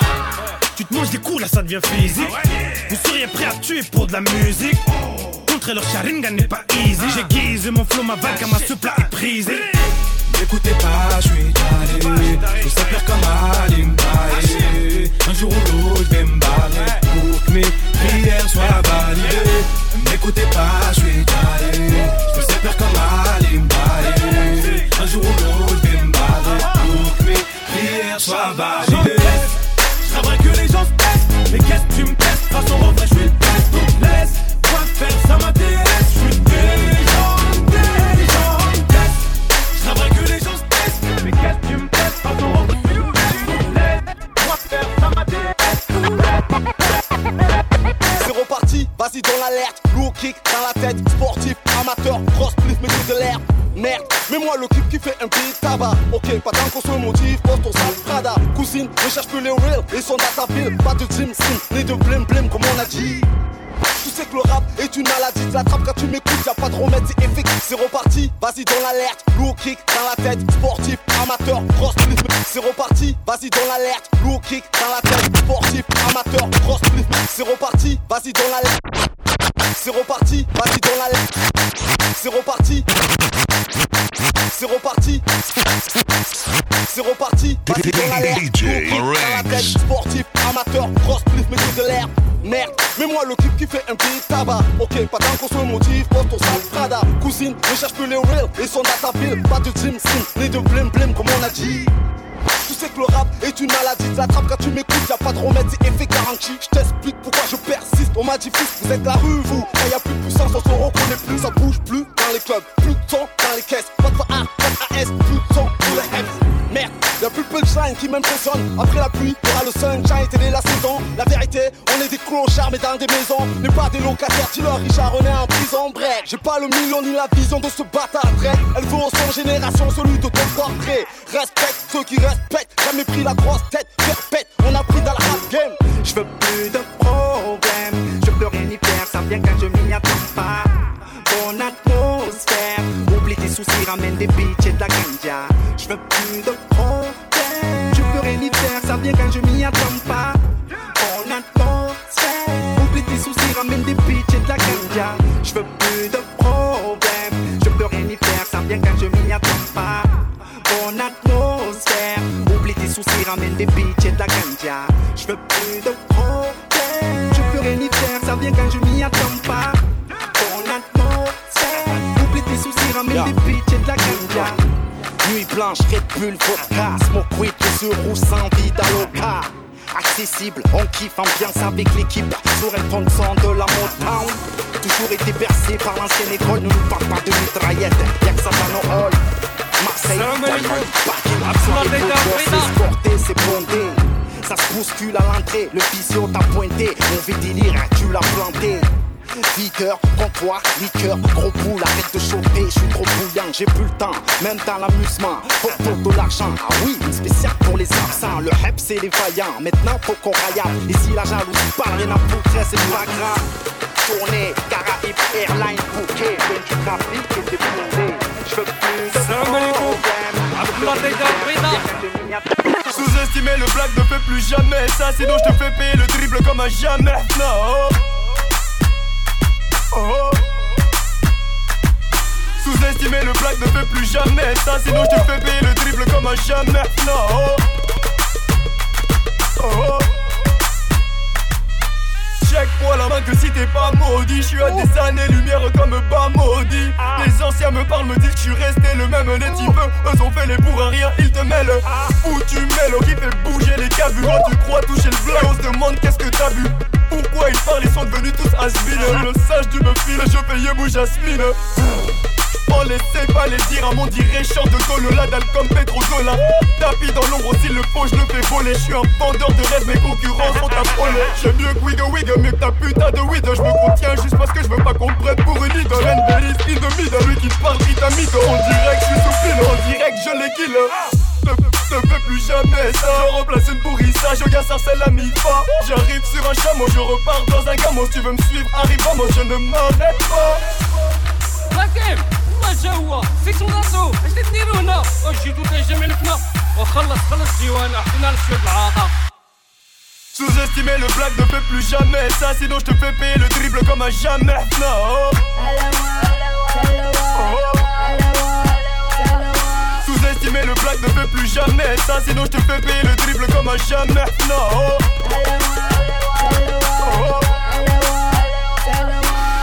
Tu te manges des coups là ça devient physique. Vous seriez prêt à tuer pour de la musique? Contrer leur charinga n'est pas easy. J'aiguise mon flow, ma vague, ma ce plat est brisé N'écoutez pas, je suis Je sais faire comme Ali Mbaye. Un jour ou l'autre, je vais me barrer Pour que mes prières soient validées. N'écoutez pas, je suis Je sais faire comme Ali Mbaye. Un jour ou l'autre, je vais me barrer Pour que mes prières soient validées. Je rêverais que les gens se testent Mais qu'est-ce que tu me testes Façon refrain je suis le best Donc laisse-moi faire ça m'intéresse dans l'alerte, lourd kick dans la tête, sportif, amateur, cross plus, mais de l'air. Merde, mets-moi le clip qui fait un beat tabac. Ok, pas tant qu'on se motive, pose ton sale Prada. Cousine, ne cherche plus les real et son data bill. Pas de Jim Sim, ni de blim blim comme on a dit. Tu sais que le rap est une maladie, tu l'attrapes quand tu m'écoutes, y'a pas de remède, c'est effectif, c'est reparti. Vas-y dans l'alerte, lourd kick dans la tête, sportif, amateur, cross c'est reparti. Vas-y dans l'alerte, lourd kick dans la tête, sportif, amateur, cross c'est reparti. Vas-y dans l'alerte, c'est reparti. Vas-y dans l'alerte, c'est reparti. C'est reparti. C'est reparti. Vas-y dans kick dans la tête, sportif, amateur, cross split, mets de l'air. Merde, mets-moi le clip qui fait un beat tabac. Ok, pas tant qu'on se motive, pose ton sale Prada. Cousine, ne cherche plus les real et son data bill. Pas de Jim Sim, ni de blim blim comme on a dit. Tu sais que le rap est une maladie, tu l'attrapes quand tu m'écoutes, y'a pas de remède, c'est effet garanti. Je t'explique pourquoi je persiste. On m'a dit fils, vous êtes la rue, vous. Quand y a plus de puissance, on se reconnaît plus. Ça bouge plus dans les clubs, plus de temps caisses. Pas de AS, temps pour les heads. Merde, y'a plus de punchline qui m'impressionne. Après la pluie, y'aura le sunshine, télé la saison. La vérité, on est des clochards, mais dans des maisons. N'est pas des locataires, dis-leur, Richard, on est en prison. Bref, j'ai pas le million ni la vision de ce bâtard. Bref, elle veut en son génération celui de ton portrait. Respecte ceux qui respectent, jamais pris la grosse tête. Perpète, on a pris dans la rap game. Je veux plus de problèmes, je peux rien y faire, ça vient quand je m'y attends pas. Bonne atmosphère, soucis, ramène des bitches et de la ganja. Je veux plus de problèmes, je y faire, ça vient quand je m'y attends pas. Bonne atmosphère, oublie tes soucis, ramène des bitches et de la ganja. Je veux plus de problèmes, je peux rien y faire, ça vient quand je m'y attends pas. Bonne atmosphère, oublie tes soucis, ramène des bitches et de la ganja. Je veux plus de problèmes, je peux rien y faire, ça vient quand je m'y attends pas. Blanche, Red Bull, vodka, smoke weed, yeux rouges sans vie d'aloca. Accessible, on kiffe, ambiance avec l'équipe. Sur un fond de de la Motown Toujours été bercé par l'ancienne école. Ne nous parle pas de mitraillette, y'a que ça dans nos halls. Marseille, Diamond, parking, c'est sporté, c'est bondé. Ça se bouscule à l'entrée, le physio t'a pointé. Mauvais délire, tu l'as planté Vigueur, comptoir, liqueur, gros boule, arrête de chauffer, je suis trop bouillant, j'ai plus le temps, même dans l'amusement, faut pour de l'argent, ah oui, une spéciale pour les absents, le hep c'est les vaillants, maintenant faut qu'on raillade, ici la jalousie parle, rien à foutre, c'est pas grave, tournée, Caraïbes, Airline, bouquet, ben du trafic et des je veux plus de problème, Sous-estimer le blague ne fait plus jamais. Ça, sinon je te fais payer le dribble comme à jamais, non Oh. Sous-estimer le blague ne fait plus jamais ça Sinon je te fais payer le dribble comme à jamais. Non oh. Check-moi la main que si t'es pas maudit. Je suis à des années-lumière comme bas maudit Les anciens me parlent, me disent que je suis resté le même. Les types, eux ont fait les pour un rien Ils te mêlent. Foutu mélo qui fait bouger les carburants Tu crois toucher le blanc On se demande qu'est-ce que t'as vu pourquoi ils parlent, ils sont devenus tous asbines Le sage du me file, je paye mou Jasmine. On laissait pas les dire à mon direction de Golola D'Alcom Petrodola Tapis dans l'ombre s'il le faut je le fais voler. Je suis un vendeur de rêve mes concurrents sont affolés. J'aime mieux que Wig Wig mieux que ta putain de weed. Je me contiens juste parce que je veux pas qu'on prenne pour une idole. Endelis in the middle, lui qui parle vitamine On dirait que je suis sous on dirait que je les kill ne, ne fais plus jamais ça Je remplace une pourrissage, au gars sarcelle la mi-fa J'arrive sur un chameau, je repars dans un gamos Tu veux me suivre, arrive moi je ne m'arrête pas راكب والله جا هو فيكم راسو اش تديروا هنا وجيتو تهجم علينا وخلص خلص ديوانا حطينا شويه العاطه Sous-estimer le blague ne fait plus jamais ça Sinon je te fais payer le dribble comme à jamais Non Sous-estimer le blague ne fait plus jamais ça Sinon je te fais payer le dribble comme à jamais Non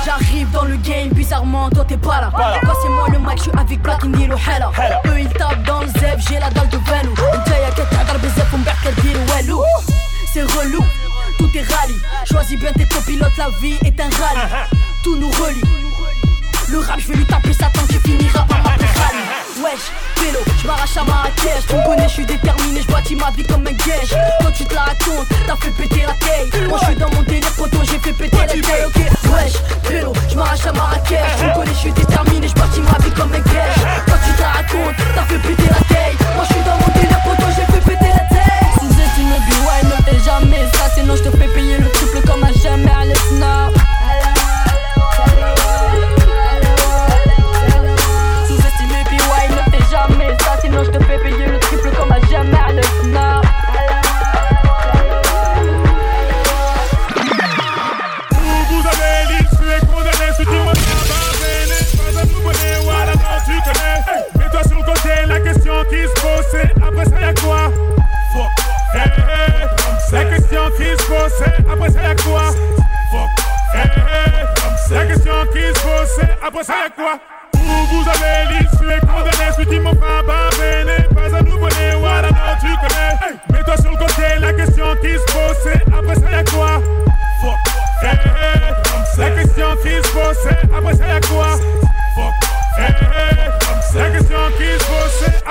J'arrive dans le game bizarrement, toi t'es pas là. Passez-moi le mic, je suis avec Black Indie ou Hella. Eux ils tapent dans le zeb, j'ai la dalle de vélo. انت يا كتهضر بزاف ومن بعد كدير والو. C'est relou, tout est rallye. Choisis bien tes copilotes, la vie est un rallye. Tout nous relie. Le rap, je vais lui taper sa tante, je finirai par m'appeler Rally. Wesh, vélo, je m'arrache à Marrakech. Tu me connais, je suis déterminé, je bâtis ma vie comme un gage. Quand tu te la racontes, t'as fait péter la taille. Moi, je suis dans mon délire, poto, j'ai fait péter la taille. Ok, wesh, vélo, je m'arrache à Marrakech. Tu me connais, je suis déterminé, je bâtis ma vie comme un gage. fait péter la taille Moi je suis dans mon délire poto j'ai fait péter la taille Sous-estimé ouais ne fais jamais ça Sinon je te fais payer le triple comme un jamais à Après ça y'a quoi vous avez l'issue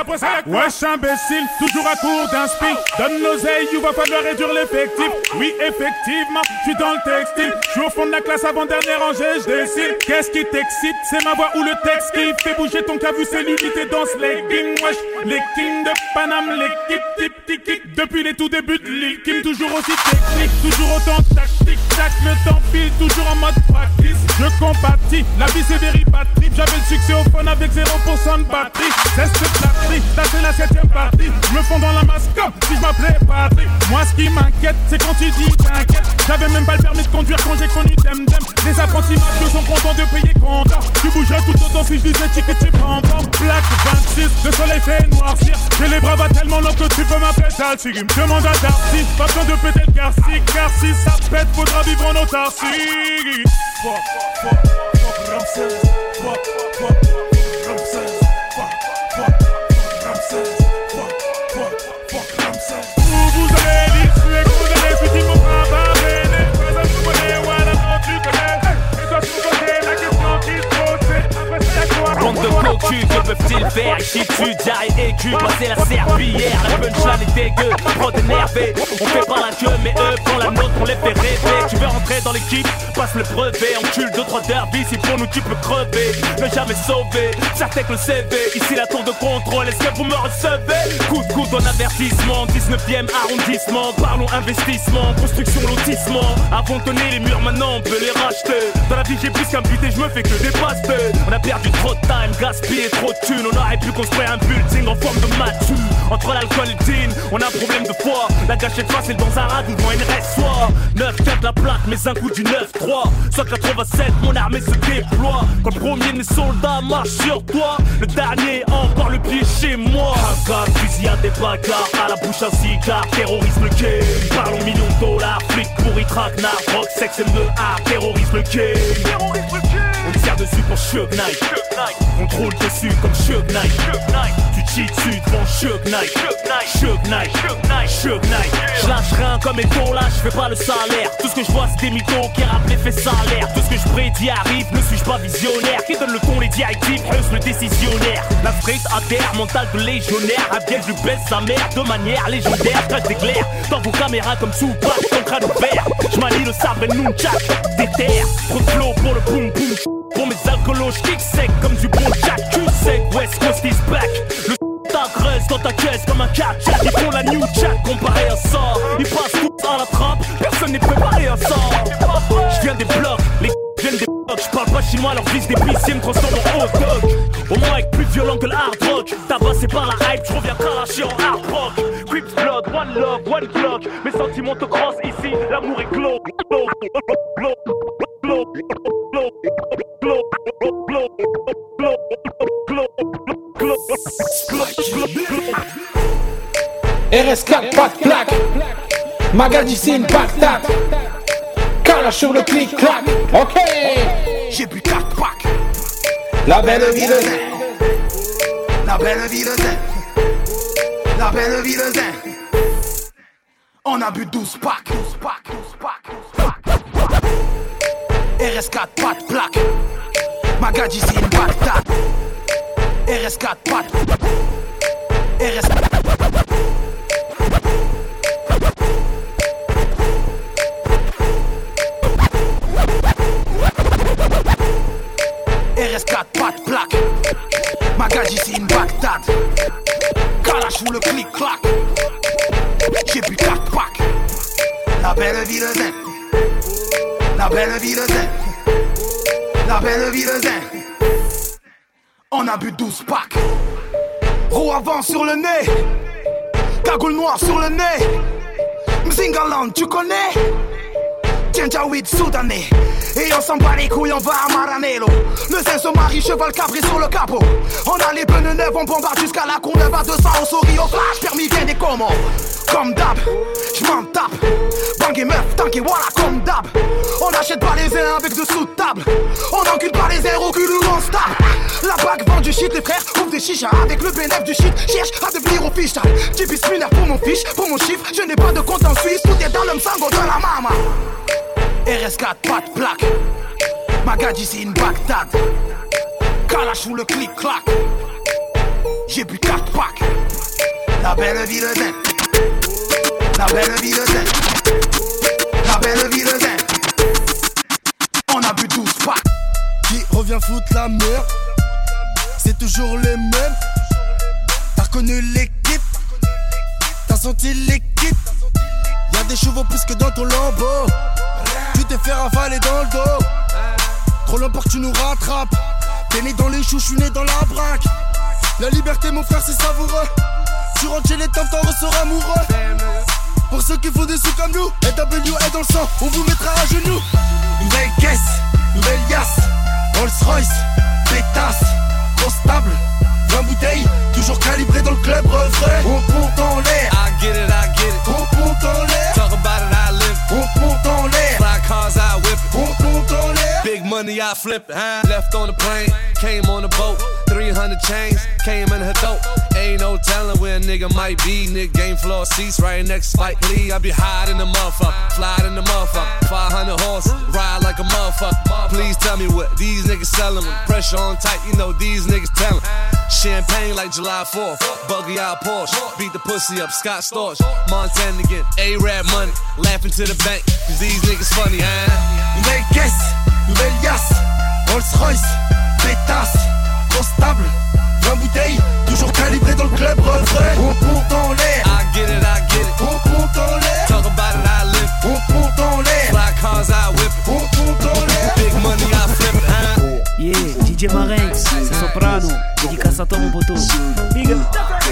quoi Wesh imbécile, toujours à court d'inspi. Donne l'oseille, il va falloir réduire l'effectif. Oui effectivement, je suis dans le textile. Je suis au fond de la classe avant dernière rangée, je décide Qu'est-ce qui t'excite? C'est ma voix ou le texte qui fait bouger ton cas vu c'est l'unité dans ce legging Wesh, les kings de Paname, l'équipe tip tic tic Depuis les tout débuts de Kim Toujours aussi technique, toujours autant tactique Tac, le temps toujours en mode practice. Je compatis, la vie c'est véripatrice J'avais le succès au fun avec 0% de batterie. C'est ce batterie, là c'est la septième partie. Je me fonds dans la masse comme si je m'appelais Patrick Moi ce qui m'inquiète, c'est quand tu dis t'inquiète. J'avais même pas le permis de conduire quand j'ai connu Dem Dem. Les apprentis mafieux sont contents de payer comptant. Tu bougerais tout autant si je disais ticket tu prends Black 26, le soleil fait noircir. J'ai les bras tellement longs que tu peux m'appeler Dalsig Demande à Darcy, pas besoin de péter le garci Car ça pète, faudra vivre en autarcie Fuck, fuck, Cocus, que peuvent-ils faire Ici tu diarrhée aiguë, passer la serpillière. La punchline est dégueu, trop énervé On fait pas la queue mais eux font la nôtre, on les fait rêver. Tu veux rentrer dans l'équipe, passe le brevet. Encule 2-3 derbies, si pour nous tu peux crever. Ne jamais sauver, certain que le CV Ici la tour de contrôle, est-ce que vous me recevez? Coup de coude en avertissement, 19ème arrondissement. Parlons investissement, construction, lotissement. Avant de donner les murs, maintenant on peut les racheter. Dans la vie j'ai plus qu'un but et je me fais que des On a perdu trop de time, gaspillé trop de On aurait pu construire un building en forme de matou Entre l'alcool et le on a un problème de foi. La gâchette facile dans un ragout devant une soit 9-4 la plaque, mais un coup du 9-3 Soit 87, mon armée se déploie. Quand le premier de mes soldats marche sur toi. Le dernier a encore le pied chez moi. Hagar, fusillade des bagarres, à la bouche un cigare Terrorisme gay, parlons millions de dollars Flic pourri, traquenard, rock, sexe, M2A Terrorisme gay. On dessus pour roule dessus comme Shug Knight Tu cheats dessus devant Shug Knight Shug Knight Shug Knight Je lâche rien comme éton là, je fais pas le salaire. Tout ce que je vois c'est des mythos qui rappellent l'effet salaire. Tout ce que je prédis arrive, ne suis-je pas visionnaire? Qui donne le ton, les directives, Hus le décisionnaire? La street à terre, mental de légionnaire. Un bien je baisse sa mère de manière légendaire. Crash d'éclair dans vos caméras comme Tupac Ton crâne ouvert, je le sabre et nunchak Des terres, trop de flow pour le boom boom pour mes alcoolos, kick sec comme du bon Jack. Cul sec, West Coast is back. Le t'agresse dans ta caisse comme un catch Ils font la new jack comparé à ça Ils passent tous à la trappe, personne n'est préparé à ça Je viens des blocs, les viennent des Je parle pas chinois, leur fils d'épicier me transforme en dog Au moins avec plus violent que le hard rock Tabassé par la hype, je reviens cracher en hard rock Crips blood, one love, one clock Mes sentiments te crossent ici, l'amour est clos, RS4, pas de plaque. Magadji, c'est une sur le clic-clac. Ok. J'ai bu 4 packs. La belle vie de zen. La belle vie de zen. La belle vie de zen. On a bu 12 packs. 12 packs, 12 packs, 12 packs. RS4, pas de plaque. Magadji, c'est une patate. RS4, pas de RS4. A bu 12 packs. Roue avant sur le nez. Cagoule noire sur le nez. Mzingaland, tu connais? Djanjawid soudanais Et on s'en bat les couilles, on va à Maranello Le se marie, cheval cabré sur le capot On a les pneus neufs, on bombarde jusqu'à la Courneuve à 200 On sourit au flash, permis vient des commandes Comme d'hab, j'm'en tape Bang et meuf, tank et voilà comme d'hab On achète pas les airs avec de table On encule pas les airs au cul ou on se La bague vend du shit, les frères ouvrent des chichas Avec le bénéfice du shit, cherche à devenir official Typis lunaire pour mon fiche, pour mon chiffre Je n'ai pas de compte en Suisse, tout est dans le sango de la mama RS4, pas de plaque. Magadji, c'est une Bagdad. Kalash ou le clic-clac. J'ai bu 4 packs. La belle ville zen. La belle ville zen. La belle ville zen. On a bu 12 packs. Qui revient foutre la merde C'est toujours les mêmes. T'as reconnu l'équipe T'as senti l'équipe Y'a des chevaux plus que dans ton lambeau Tu t'es fait ravaler dans le dos Trop loin pour que tu nous rattrapes T'es né dans les choux, je suis né dans la braque La liberté mon frère c'est savoureux Tu rentres chez les temps, t'en ressors amoureux Pour ceux qui font des sous comme nous LW est dans le sang, on vous mettra à genoux Nouvelle caisse, nouvelle yasse Rolls Royce, pétasse, constable 20 bouteilles, toujours calibré dans le club refrain On compte en l'air I get it, I get it. On compte en l'air Talk about it, I live. On compte en l'air Fly cars, I whip. On compte en l'air Big money, I flip. Huh? Left on the plane, came on the boat. 300 chains, came in her throat. Ain't no telling where a nigga might be. Nick game floor seats right next to Spike Lee. I be high in the motherfucker, fly in the motherfucker. 500 horse, ride like a motherfucker. Please tell me what these niggas selling. With pressure on tight, you know these niggas telling. Champagne like July 4th, buggy out Porsche. Beat the pussy up, Scott Storch. Montana again, A-Rap money. Laughing to the bank, cause these niggas funny, huh? Nouvelle yasse Rolls Royce, pétasse, constable 20 bouteilles, toujours calibré dans le club refrain On compte en l'air I get it, I get it. On compte en l'air Talk about it, I live. On compte en l'air Fly cars, I whip it. On compte en l'air Big money, I flip it, huh? Yeah, DJ Marenx, c'est Soprano, dédicace à toi mon poteau. Big up.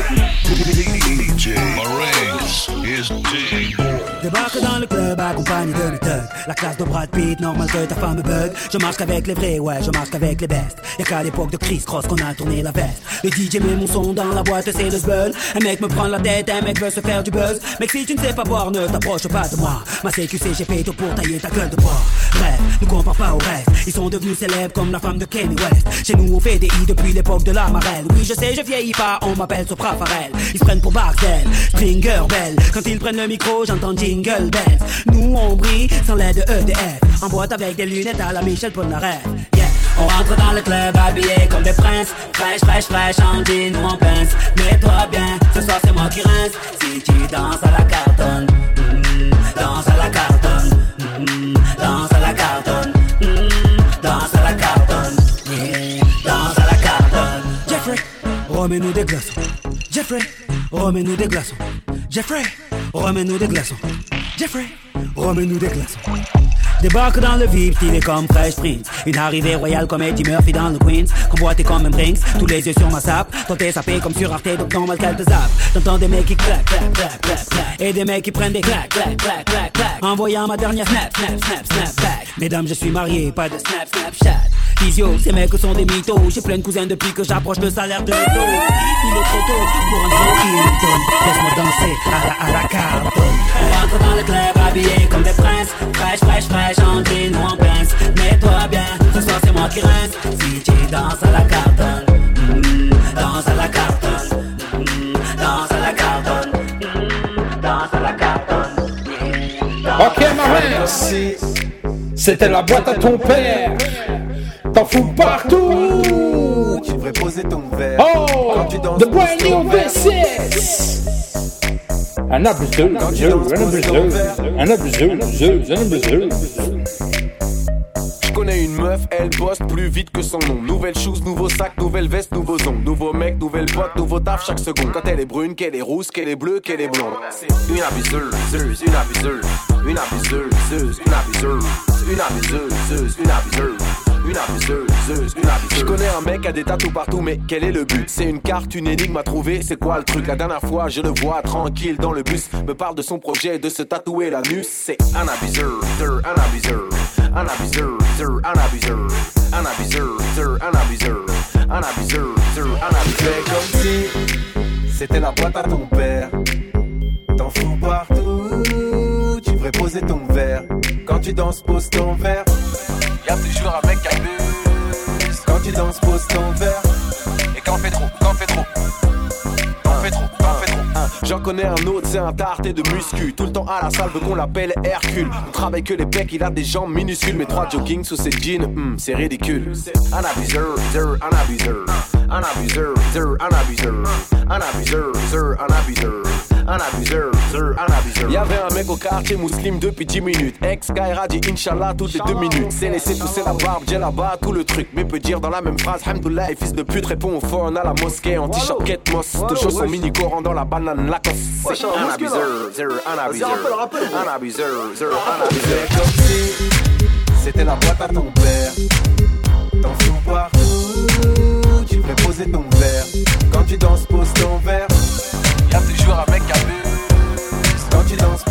Débarque dans le club accompagné de mes thugs. La classe de Brad Pitt, normal que ta femme bug. Je marche qu'avec les vrais, ouais, je marche qu'avec les bestes Y'a qu'à l'époque de Chris Cross qu'on a tourné la veste. Le DJ met mon son dans la boîte, c'est le zbeul. Un mec me prend la tête, un mec veut se faire du buzz. Mec si tu ne sais pas boire, ne t'approche pas de moi. Ma CQC, j'ai fait tout pour tailler ta gueule de bois. Bref, ne compare pas au reste. Ils sont devenus célèbres comme la femme de Kanye West. Chez nous on fait des i depuis l'époque de la marelle. Oui je sais, je vieillis pas, on m'appelle Sopra Ils se prennent pour Bartel, Springer Bell. Quand ils prennent le micro, j'entends Jingle Bells. Nous on brille sans l'aide de EDF En boîte avec des lunettes à la Michel Polnareff. Yeah. On rentre dans le club habillé comme des princes. Fraîche, fraîche, fraîche, en jean ou en pince. Mets-toi bien, ce soir c'est moi qui rince. Si tu danses à la cartonne mm, Danse à Oh, remets-nous des glaçons oh. Jeffrey, oh, remets-nous des glaçons Jeffrey, remets-nous des glaçons Jeffrey, remets-nous des glaçons Débarque dans le VIP, stylé comme Fresh Prince. Une arrivée royale comme Eddie Murphy dans le Queens. Convoité comme un Brinks, tous les yeux sur ma sape. T'es sapé comme sur Arte, donc normal qu'elle te zappe. T'entends des mecs qui claquent, claquent, claquent, claquent, claquent. Et des mecs qui prennent des claques, claques, claques, claques, claques. Envoyant ma dernière snap, snap, snap, snap back. Mesdames, je suis marié, pas de snap, snap, chat. Physio, ces mecs sont des mythos. J'ai plein de cousins depuis que j'approche le salaire de l'auto. Il est trop tôt pour un gros Hilton Laisse-moi danser à la, à la dans le club habillé comme des princes. Fraîche, fraîche, fraîche, en jean ou en pince. Mets-toi bien, ce soir c'est moi qui rince. Si tu danses à la cartonne. Mm, Danse à la cartonne. Mm, Danse à la cartonne. Mm, Danse à la cartonne. Ok, Marinx, c'était la boîte à ton père. T'en fous partout. Tu devrais poser ton verre. Oh, Quand tu danses the brand new verre. V6. Un abuseur, un abuseur, un abuseur, un abuseur. Je connais une meuf, elle bosse plus vite que son nom. Nouvelle shoes, nouveau sac, nouvelle veste, nouveaux ongles. Nouveau mec, nouvelle pote, nouveau taf chaque seconde. Quand elle est brune, qu'elle est rousse, qu'elle est bleue, qu'elle est blonde. Une abuseuse, une abuseuse, une abuseuse, une abuseuse, une abuseuse, une abuseuse. Une abuseuse, une abuseuse. Je connais un mec à des tatous partout, mais quel est le but? C'est une carte, une énigme à trouver. C'est quoi le truc? La dernière fois, je le vois tranquille dans le bus. Me parle de son projet de se tatouer la nuque. C'est un abuseur, un abuseur, un abuseur, un abuseur, un abuseur, un abuseur, un abuseur, un abuseur. comme si c'était la boîte à ton père. T'en fous partout, tu devrais poser ton verre. Quand tu danses, pose ton verre. Y'a toujours un mec qui abuse. Quand tu danses, pose ton verre. Et quand on fait trop, quand on fait trop. J'en connais un autre, c'est un tarté de muscu. Tout le temps à la salle, veut qu'on l'appelle Hercule. On travaille que les pecs, il a des jambes minuscules. Mais trois jogging sous ses jeans, hmm, c'est ridicule. Un abuseur, un abuseur. Un abuseur, un abuseur. Un abuseur, un abuseur. Un abuseur, un abuseur. Y'avait un mec au quartier musulman depuis 10 minutes. Ex Kaira dit Inch'Allah toutes les 2 minutes. C'est laissé pousser la barbe, j'ai là-bas tout le truc. Mais peut dire dans la même phrase, Hamdoullah, fils de pute répond au phone à la mosquée en t-shirt moss. Toujours son mini coran dans la banane Lacoste. C'est un abuseur, un abuseur. Un abuseur, un abuseur. comme si c'était la boîte à ton père. T'en fous partout, tu devrais poser ton verre. Quand tu danses, pose ton verre. Quand tu danses.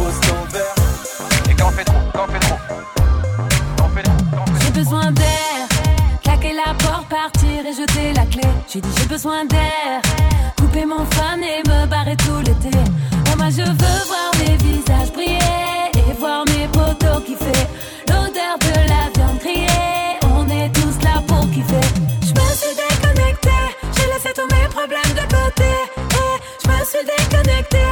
Et quand on fait trop, quand on fait trop. J'ai besoin d'air, claquer la porte, partir et jeter la clé. J'ai dit j'ai besoin d'air, couper mon fan et me barrer tout l'été. Oh, moi je veux voir mes visages briller et voir mes potos kiffer. Déconnecté, je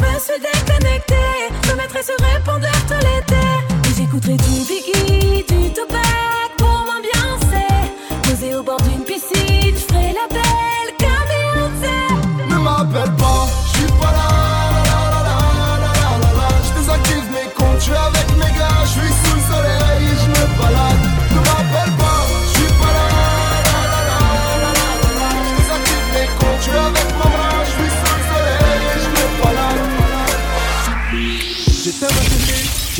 Je me suis déconnecté, je me mettrai sur répondeur tout l'été. Et j'écouterai du Biggie, du Tupac pour m'ambiancer. Posé au bord d'une piscine, je ferai la belle comme. Ne m'appelle pas, je suis pas là. la, la, la. Je désactive mes comptes, je suis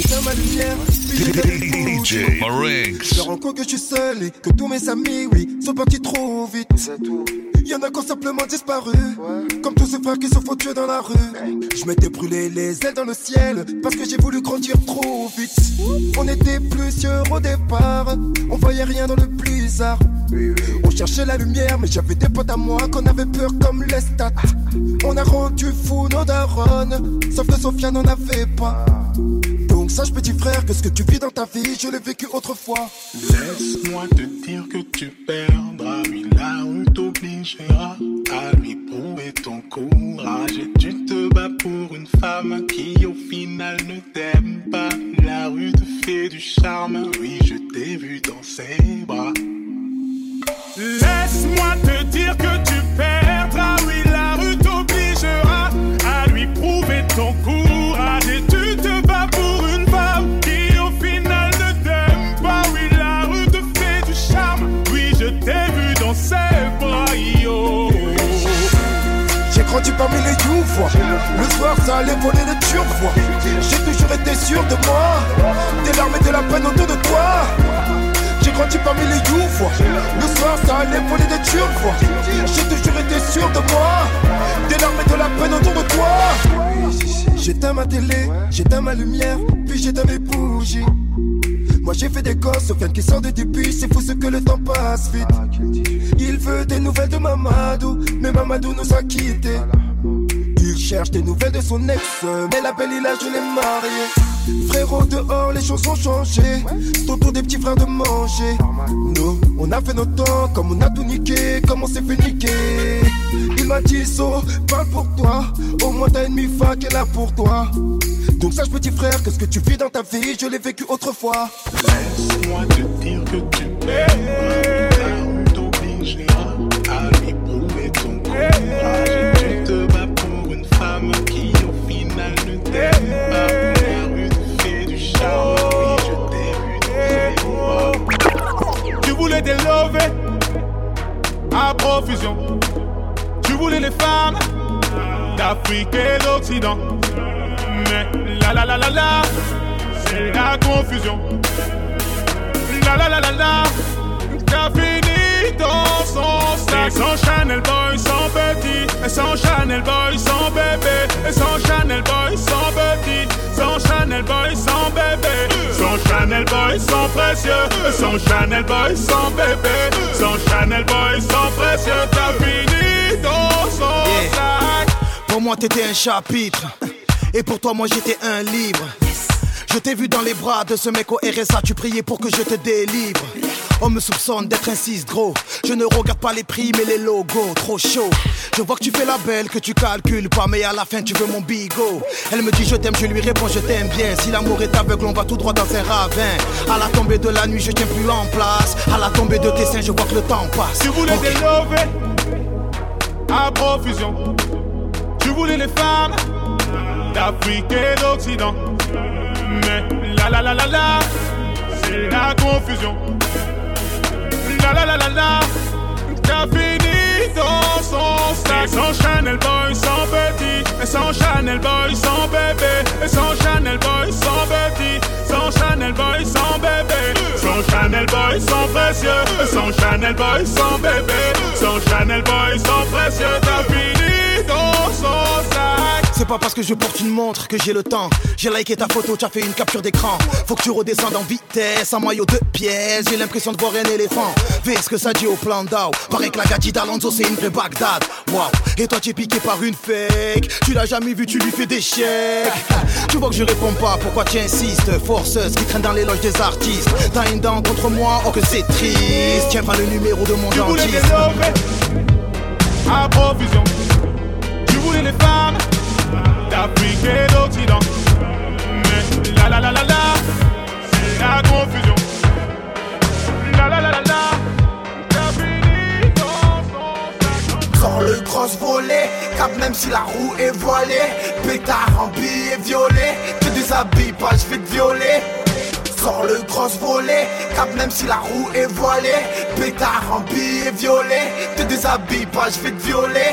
j'éteins ma lumière. puis DJ Marinx. Je rends compte que je suis seul et que tous mes amis, oui, sont partis trop vite. Y'en a qui ont simplement disparu. Comme tous ces frères qui se font tuer dans la rue. Je m'étais brûlé les ailes dans le ciel parce que j'ai voulu grandir trop vite. On était plusieurs au départ. On voyait rien dans le blizzard. On cherchait la lumière, mais j'avais des potes à moi qu'on avait peur comme les stats. On a rendu fou nos darons, sauf que Sophia n'en avait pas. Sache petit frère que ce que tu vis dans ta vie, je l'ai vécu autrefois. Laisse-moi te dire que tu perdras, oui, la rue t'obligera à lui prouver ton courage. Et tu te bats pour une femme qui au final ne t'aime pas. La rue te fait du charme, oui, je t'ai vu dans ses bras. Laisse-moi te dire que tu perdras, parmi les youvois. Le soir, ça allait voler le turquois. J'ai toujours été sûr de moi. Des larmes et de la peine autour de toi. J'ai grandi parmi les youvois. Le soir, ça allait voler des turbois. J'ai toujours été sûr de moi. Des larmes et de la peine autour de toi. J'éteins ma télé, j'éteins ma lumière, puis j'éteins mes bougies. Moi j'ai fait des gosses, aucun qui sort de début, c'est fou ce que le temps passe vite. Il veut des nouvelles de Mamadou, mais Mamadou nous a quittés. Il cherche des nouvelles de son ex, mais la belle il a je l'ai marié. Frérot dehors, les choses ont changé. C'est au des petits frères de manger. Nous, on a fait notre temps, comme on a tout niqué, comme on s'est fait niquer. Il m'a dit, so, parle pour toi. Au moins t'as une mi-fa qui pour toi. Donc sache petit frère que ce que tu vis dans ta vie, je l'ai vécu autrefois. Laisse-moi te dire que tu m'aimes. Profusion. Tu voulais les femmes d'Afrique et d'Occident. Mais la la la la la, c'est la confusion. La la la la la, dans son sac. Et sans Chanel Boy, sans petit. Et sans Chanel Boy, sans bébé. Et sans Chanel Boy, sans petit. Sans Chanel Boy, sans bébé. Sans Chanel Boy, sans précieux. Et sans Chanel Boy, sans bébé. Sans Chanel Boy, sans précieux. T'as fini dans son sac. Pour moi, t'étais un chapitre. Et pour toi, moi, j'étais un livre. Je t'ai vu dans les bras de ce mec au RSA, tu priais pour que je te délivre. On me soupçonne d'être un 6 gros. Je ne regarde pas les prix, mais les logos, trop chaud. Je vois que tu fais la belle, que tu calcules pas, mais à la fin tu veux mon bigot. Elle me dit je t'aime, je lui réponds je t'aime bien. Si l'amour est aveugle, on va tout droit dans un ravin. À la tombée de la nuit, je tiens plus en place. À la tombée de tes seins, je vois que le temps passe. Tu voulais des lovés à profusion. Tu voulais les femmes d'Afrique et d'Occident. Mais la la la la la, c'est la confusion. La la la la t'as fini dans son sac. Et Chanel Boy, sans petit. Et sans Chanel Boy, sans bébé. Et sans Chanel Boy, sans petit. Sans Chanel Boy, sans bébé. Sans Chanel Boy, sans précieux. Et sans Chanel Boy, sans bébé. Sans Chanel Boy, sans précieux. T'as fini dans son sac. C'est pas parce que je porte une montre que j'ai le temps. J'ai liké ta photo, t'as fait une capture d'écran. Faut que tu redescendes en vitesse, en maillot de pièces. J'ai l'impression de voir un éléphant. Fais ce que ça dit au plan d'Ao. Paraît que la gadji d'Alonso c'est une vraie Bagdad. Waouh, et toi tu es piqué par une fake. Tu l'as jamais vu, tu lui fais des chèques. Tu vois que je réponds pas, pourquoi tu insistes? Forceuse qui traîne dans les loges des artistes. T'as une dent contre moi, oh que c'est triste. Tiens pas le numéro de mon Tu voulais des dentiste. lovés à profusion. Tu voulais les femmes d'Afrique et d'Occident. Mais la la la la la, c'est la confusion. La la la la la, t'as fini dans son Sors le cross volé, cap même si la roue est voilée. Pétard en billet violet, te déshabille pas, je vais te violer. Sors le cross volé, cap même si la roue est voilée. Pétard en billet violet, te déshabille pas, je vais te violer.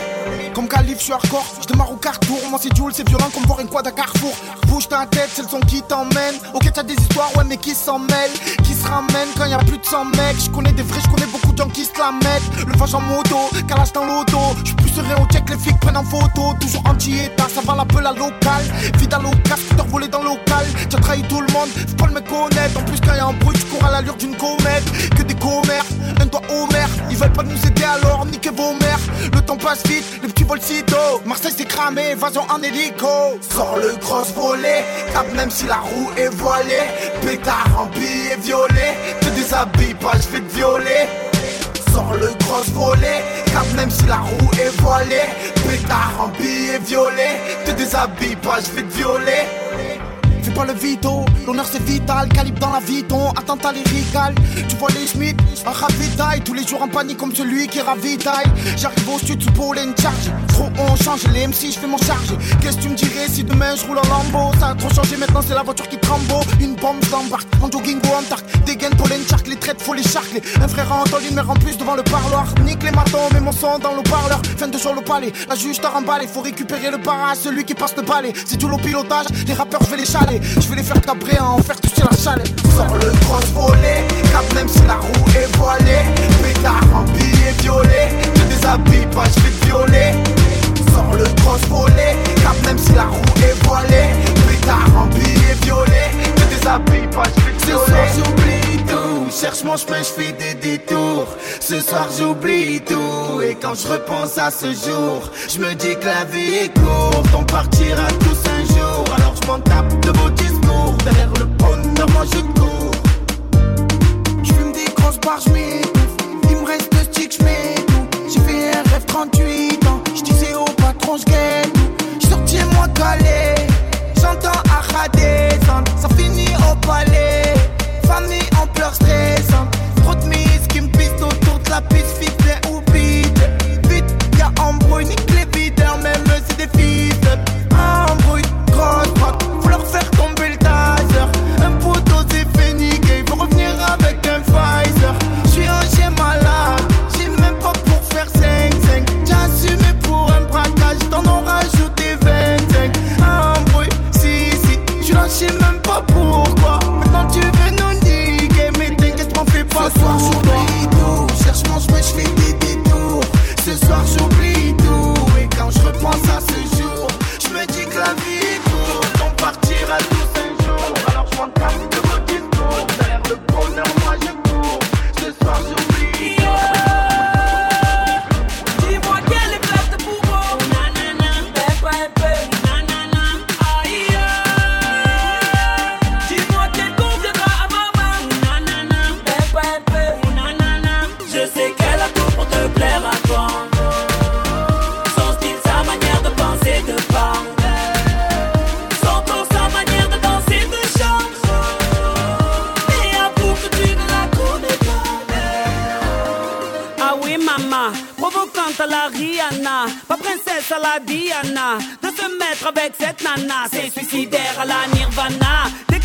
Comme calife, je suis hardcore, je démarre au carrefour. Moi, c'est Jules, c'est violent comme voir une quad à carrefour. Bouge ta tête, c'est le son qui t'emmène. Ok, t'as des histoires, ouais, mais qui s'en mêlent Qui se ramènent quand y a plus de 100 mecs. Je connais des vrais, je connais beaucoup de gens qui se la mettent. Le fâche en moto, calage dans l'auto. Je plus serein au check, les flics prennent en photo. Toujours anti-état, ça va la peu la locale. Vide à local, scooter volé dans local. T'as trahi tout le monde, faut pas le me connaître. En plus, quand y a un bruit, tu cours à l'allure d'une comète. Que des commères, un doigt au maire. Ils veulent pas nous aider alors, niquez vos mères. Le temps passe vite, les petits vols sitôt. Marseille c'est cramé, évasion en hélico. Sors le cross volé, cap même si la roue est voilée. Pétard en billet violet, te déshabille pas, je vais te violer. Sors le cross volé, cap même si la roue est voilée. Pétard en billet violet, te déshabille pas, je vais te violer. Fais pas le vito, l'honneur c'est vital, calibre dans la viton, attentat lyrical. Tu vois les Schmitt, un ravitaille, tous les jours en panique comme celui qui ravitaille. J'arrive au studio pour une charge, trop on change, les MC je fais mon charge. Qu'est-ce que tu me dirais si demain je roule en lambeau Ça a trop changé maintenant, c'est la voiture qui tremble. Une bombe s'embarque, en jogging ou en tark, des gaines pour les les traites faut les charcler. Un frère en une mère en plus devant le parloir. Nique les matons, mets mon son dans le parleur. Fin de jour le palais, la juge t'a remballé, faut récupérer le barrage, celui qui passe le balai. C'est du low pilotage, les rappeurs je les chaler. Voler. Je vais les faire cabrer, à en faire toucher la chaleur. Sors le cross volet, cap même si la roue est voilée. Pétard en billet violet, je déshabille pas, je vais violer. Sors le cross volet, cap même si la roue est voilée. Pétard en billet violet, je déshabille pas, je vais violer. Ce soir j'oublie tout, cherche mon chemin, je fais des détours. Ce soir j'oublie tout, et quand je repense à ce jour, je me dis que la vie est courte, on partira tous un jour. Alors je m'en tape de vos discours, derrière le bonheur, moi je cours. Je fume des grosses barres, je. Il me reste deux sticks, je tout. J'ai fait rêve 38 ans. Je disais au patron, je gagne. Je sortis moi calé.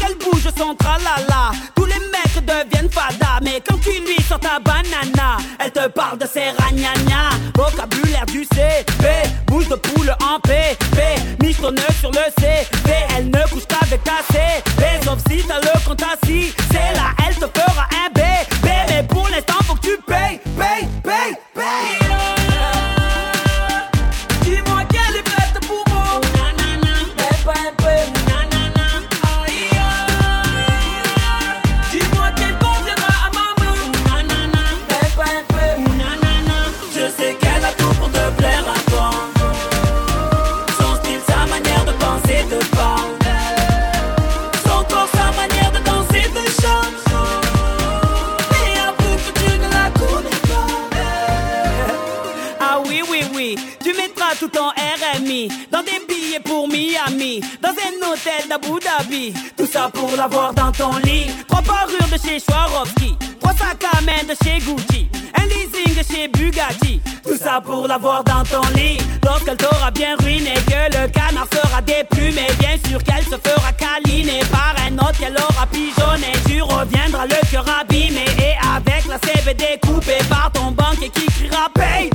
Qu'elle bouge son tralala, tous les mecs deviennent fada. Mais quand tu lui sors ta banana, elle te parle de ses ragnagnas. Vocabulaire du CP, bouche de poule en PP. Michonneuse sur le CV, elle ne couche qu'avec ta CP. Sauf si t'as le compte assis, c'est là, elle te fera un bébé. d'Abu Dhabi. Tout ça pour l'avoir dans ton lit. Trois parures de chez Swarovski, trois sacs à main de chez Gucci, un leasing de chez Bugatti. Tout ça pour l'avoir dans ton lit. Lorsqu'elle t'aura bien ruiné, que le canard sera déplumé, bien sûr qu'elle se fera câliner par un autre qu'elle aura pigeonné. Tu reviendras le cœur abîmé et avec la CV découpée par ton banquier qui criera paye,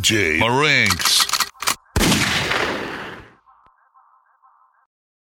DJ Marinks.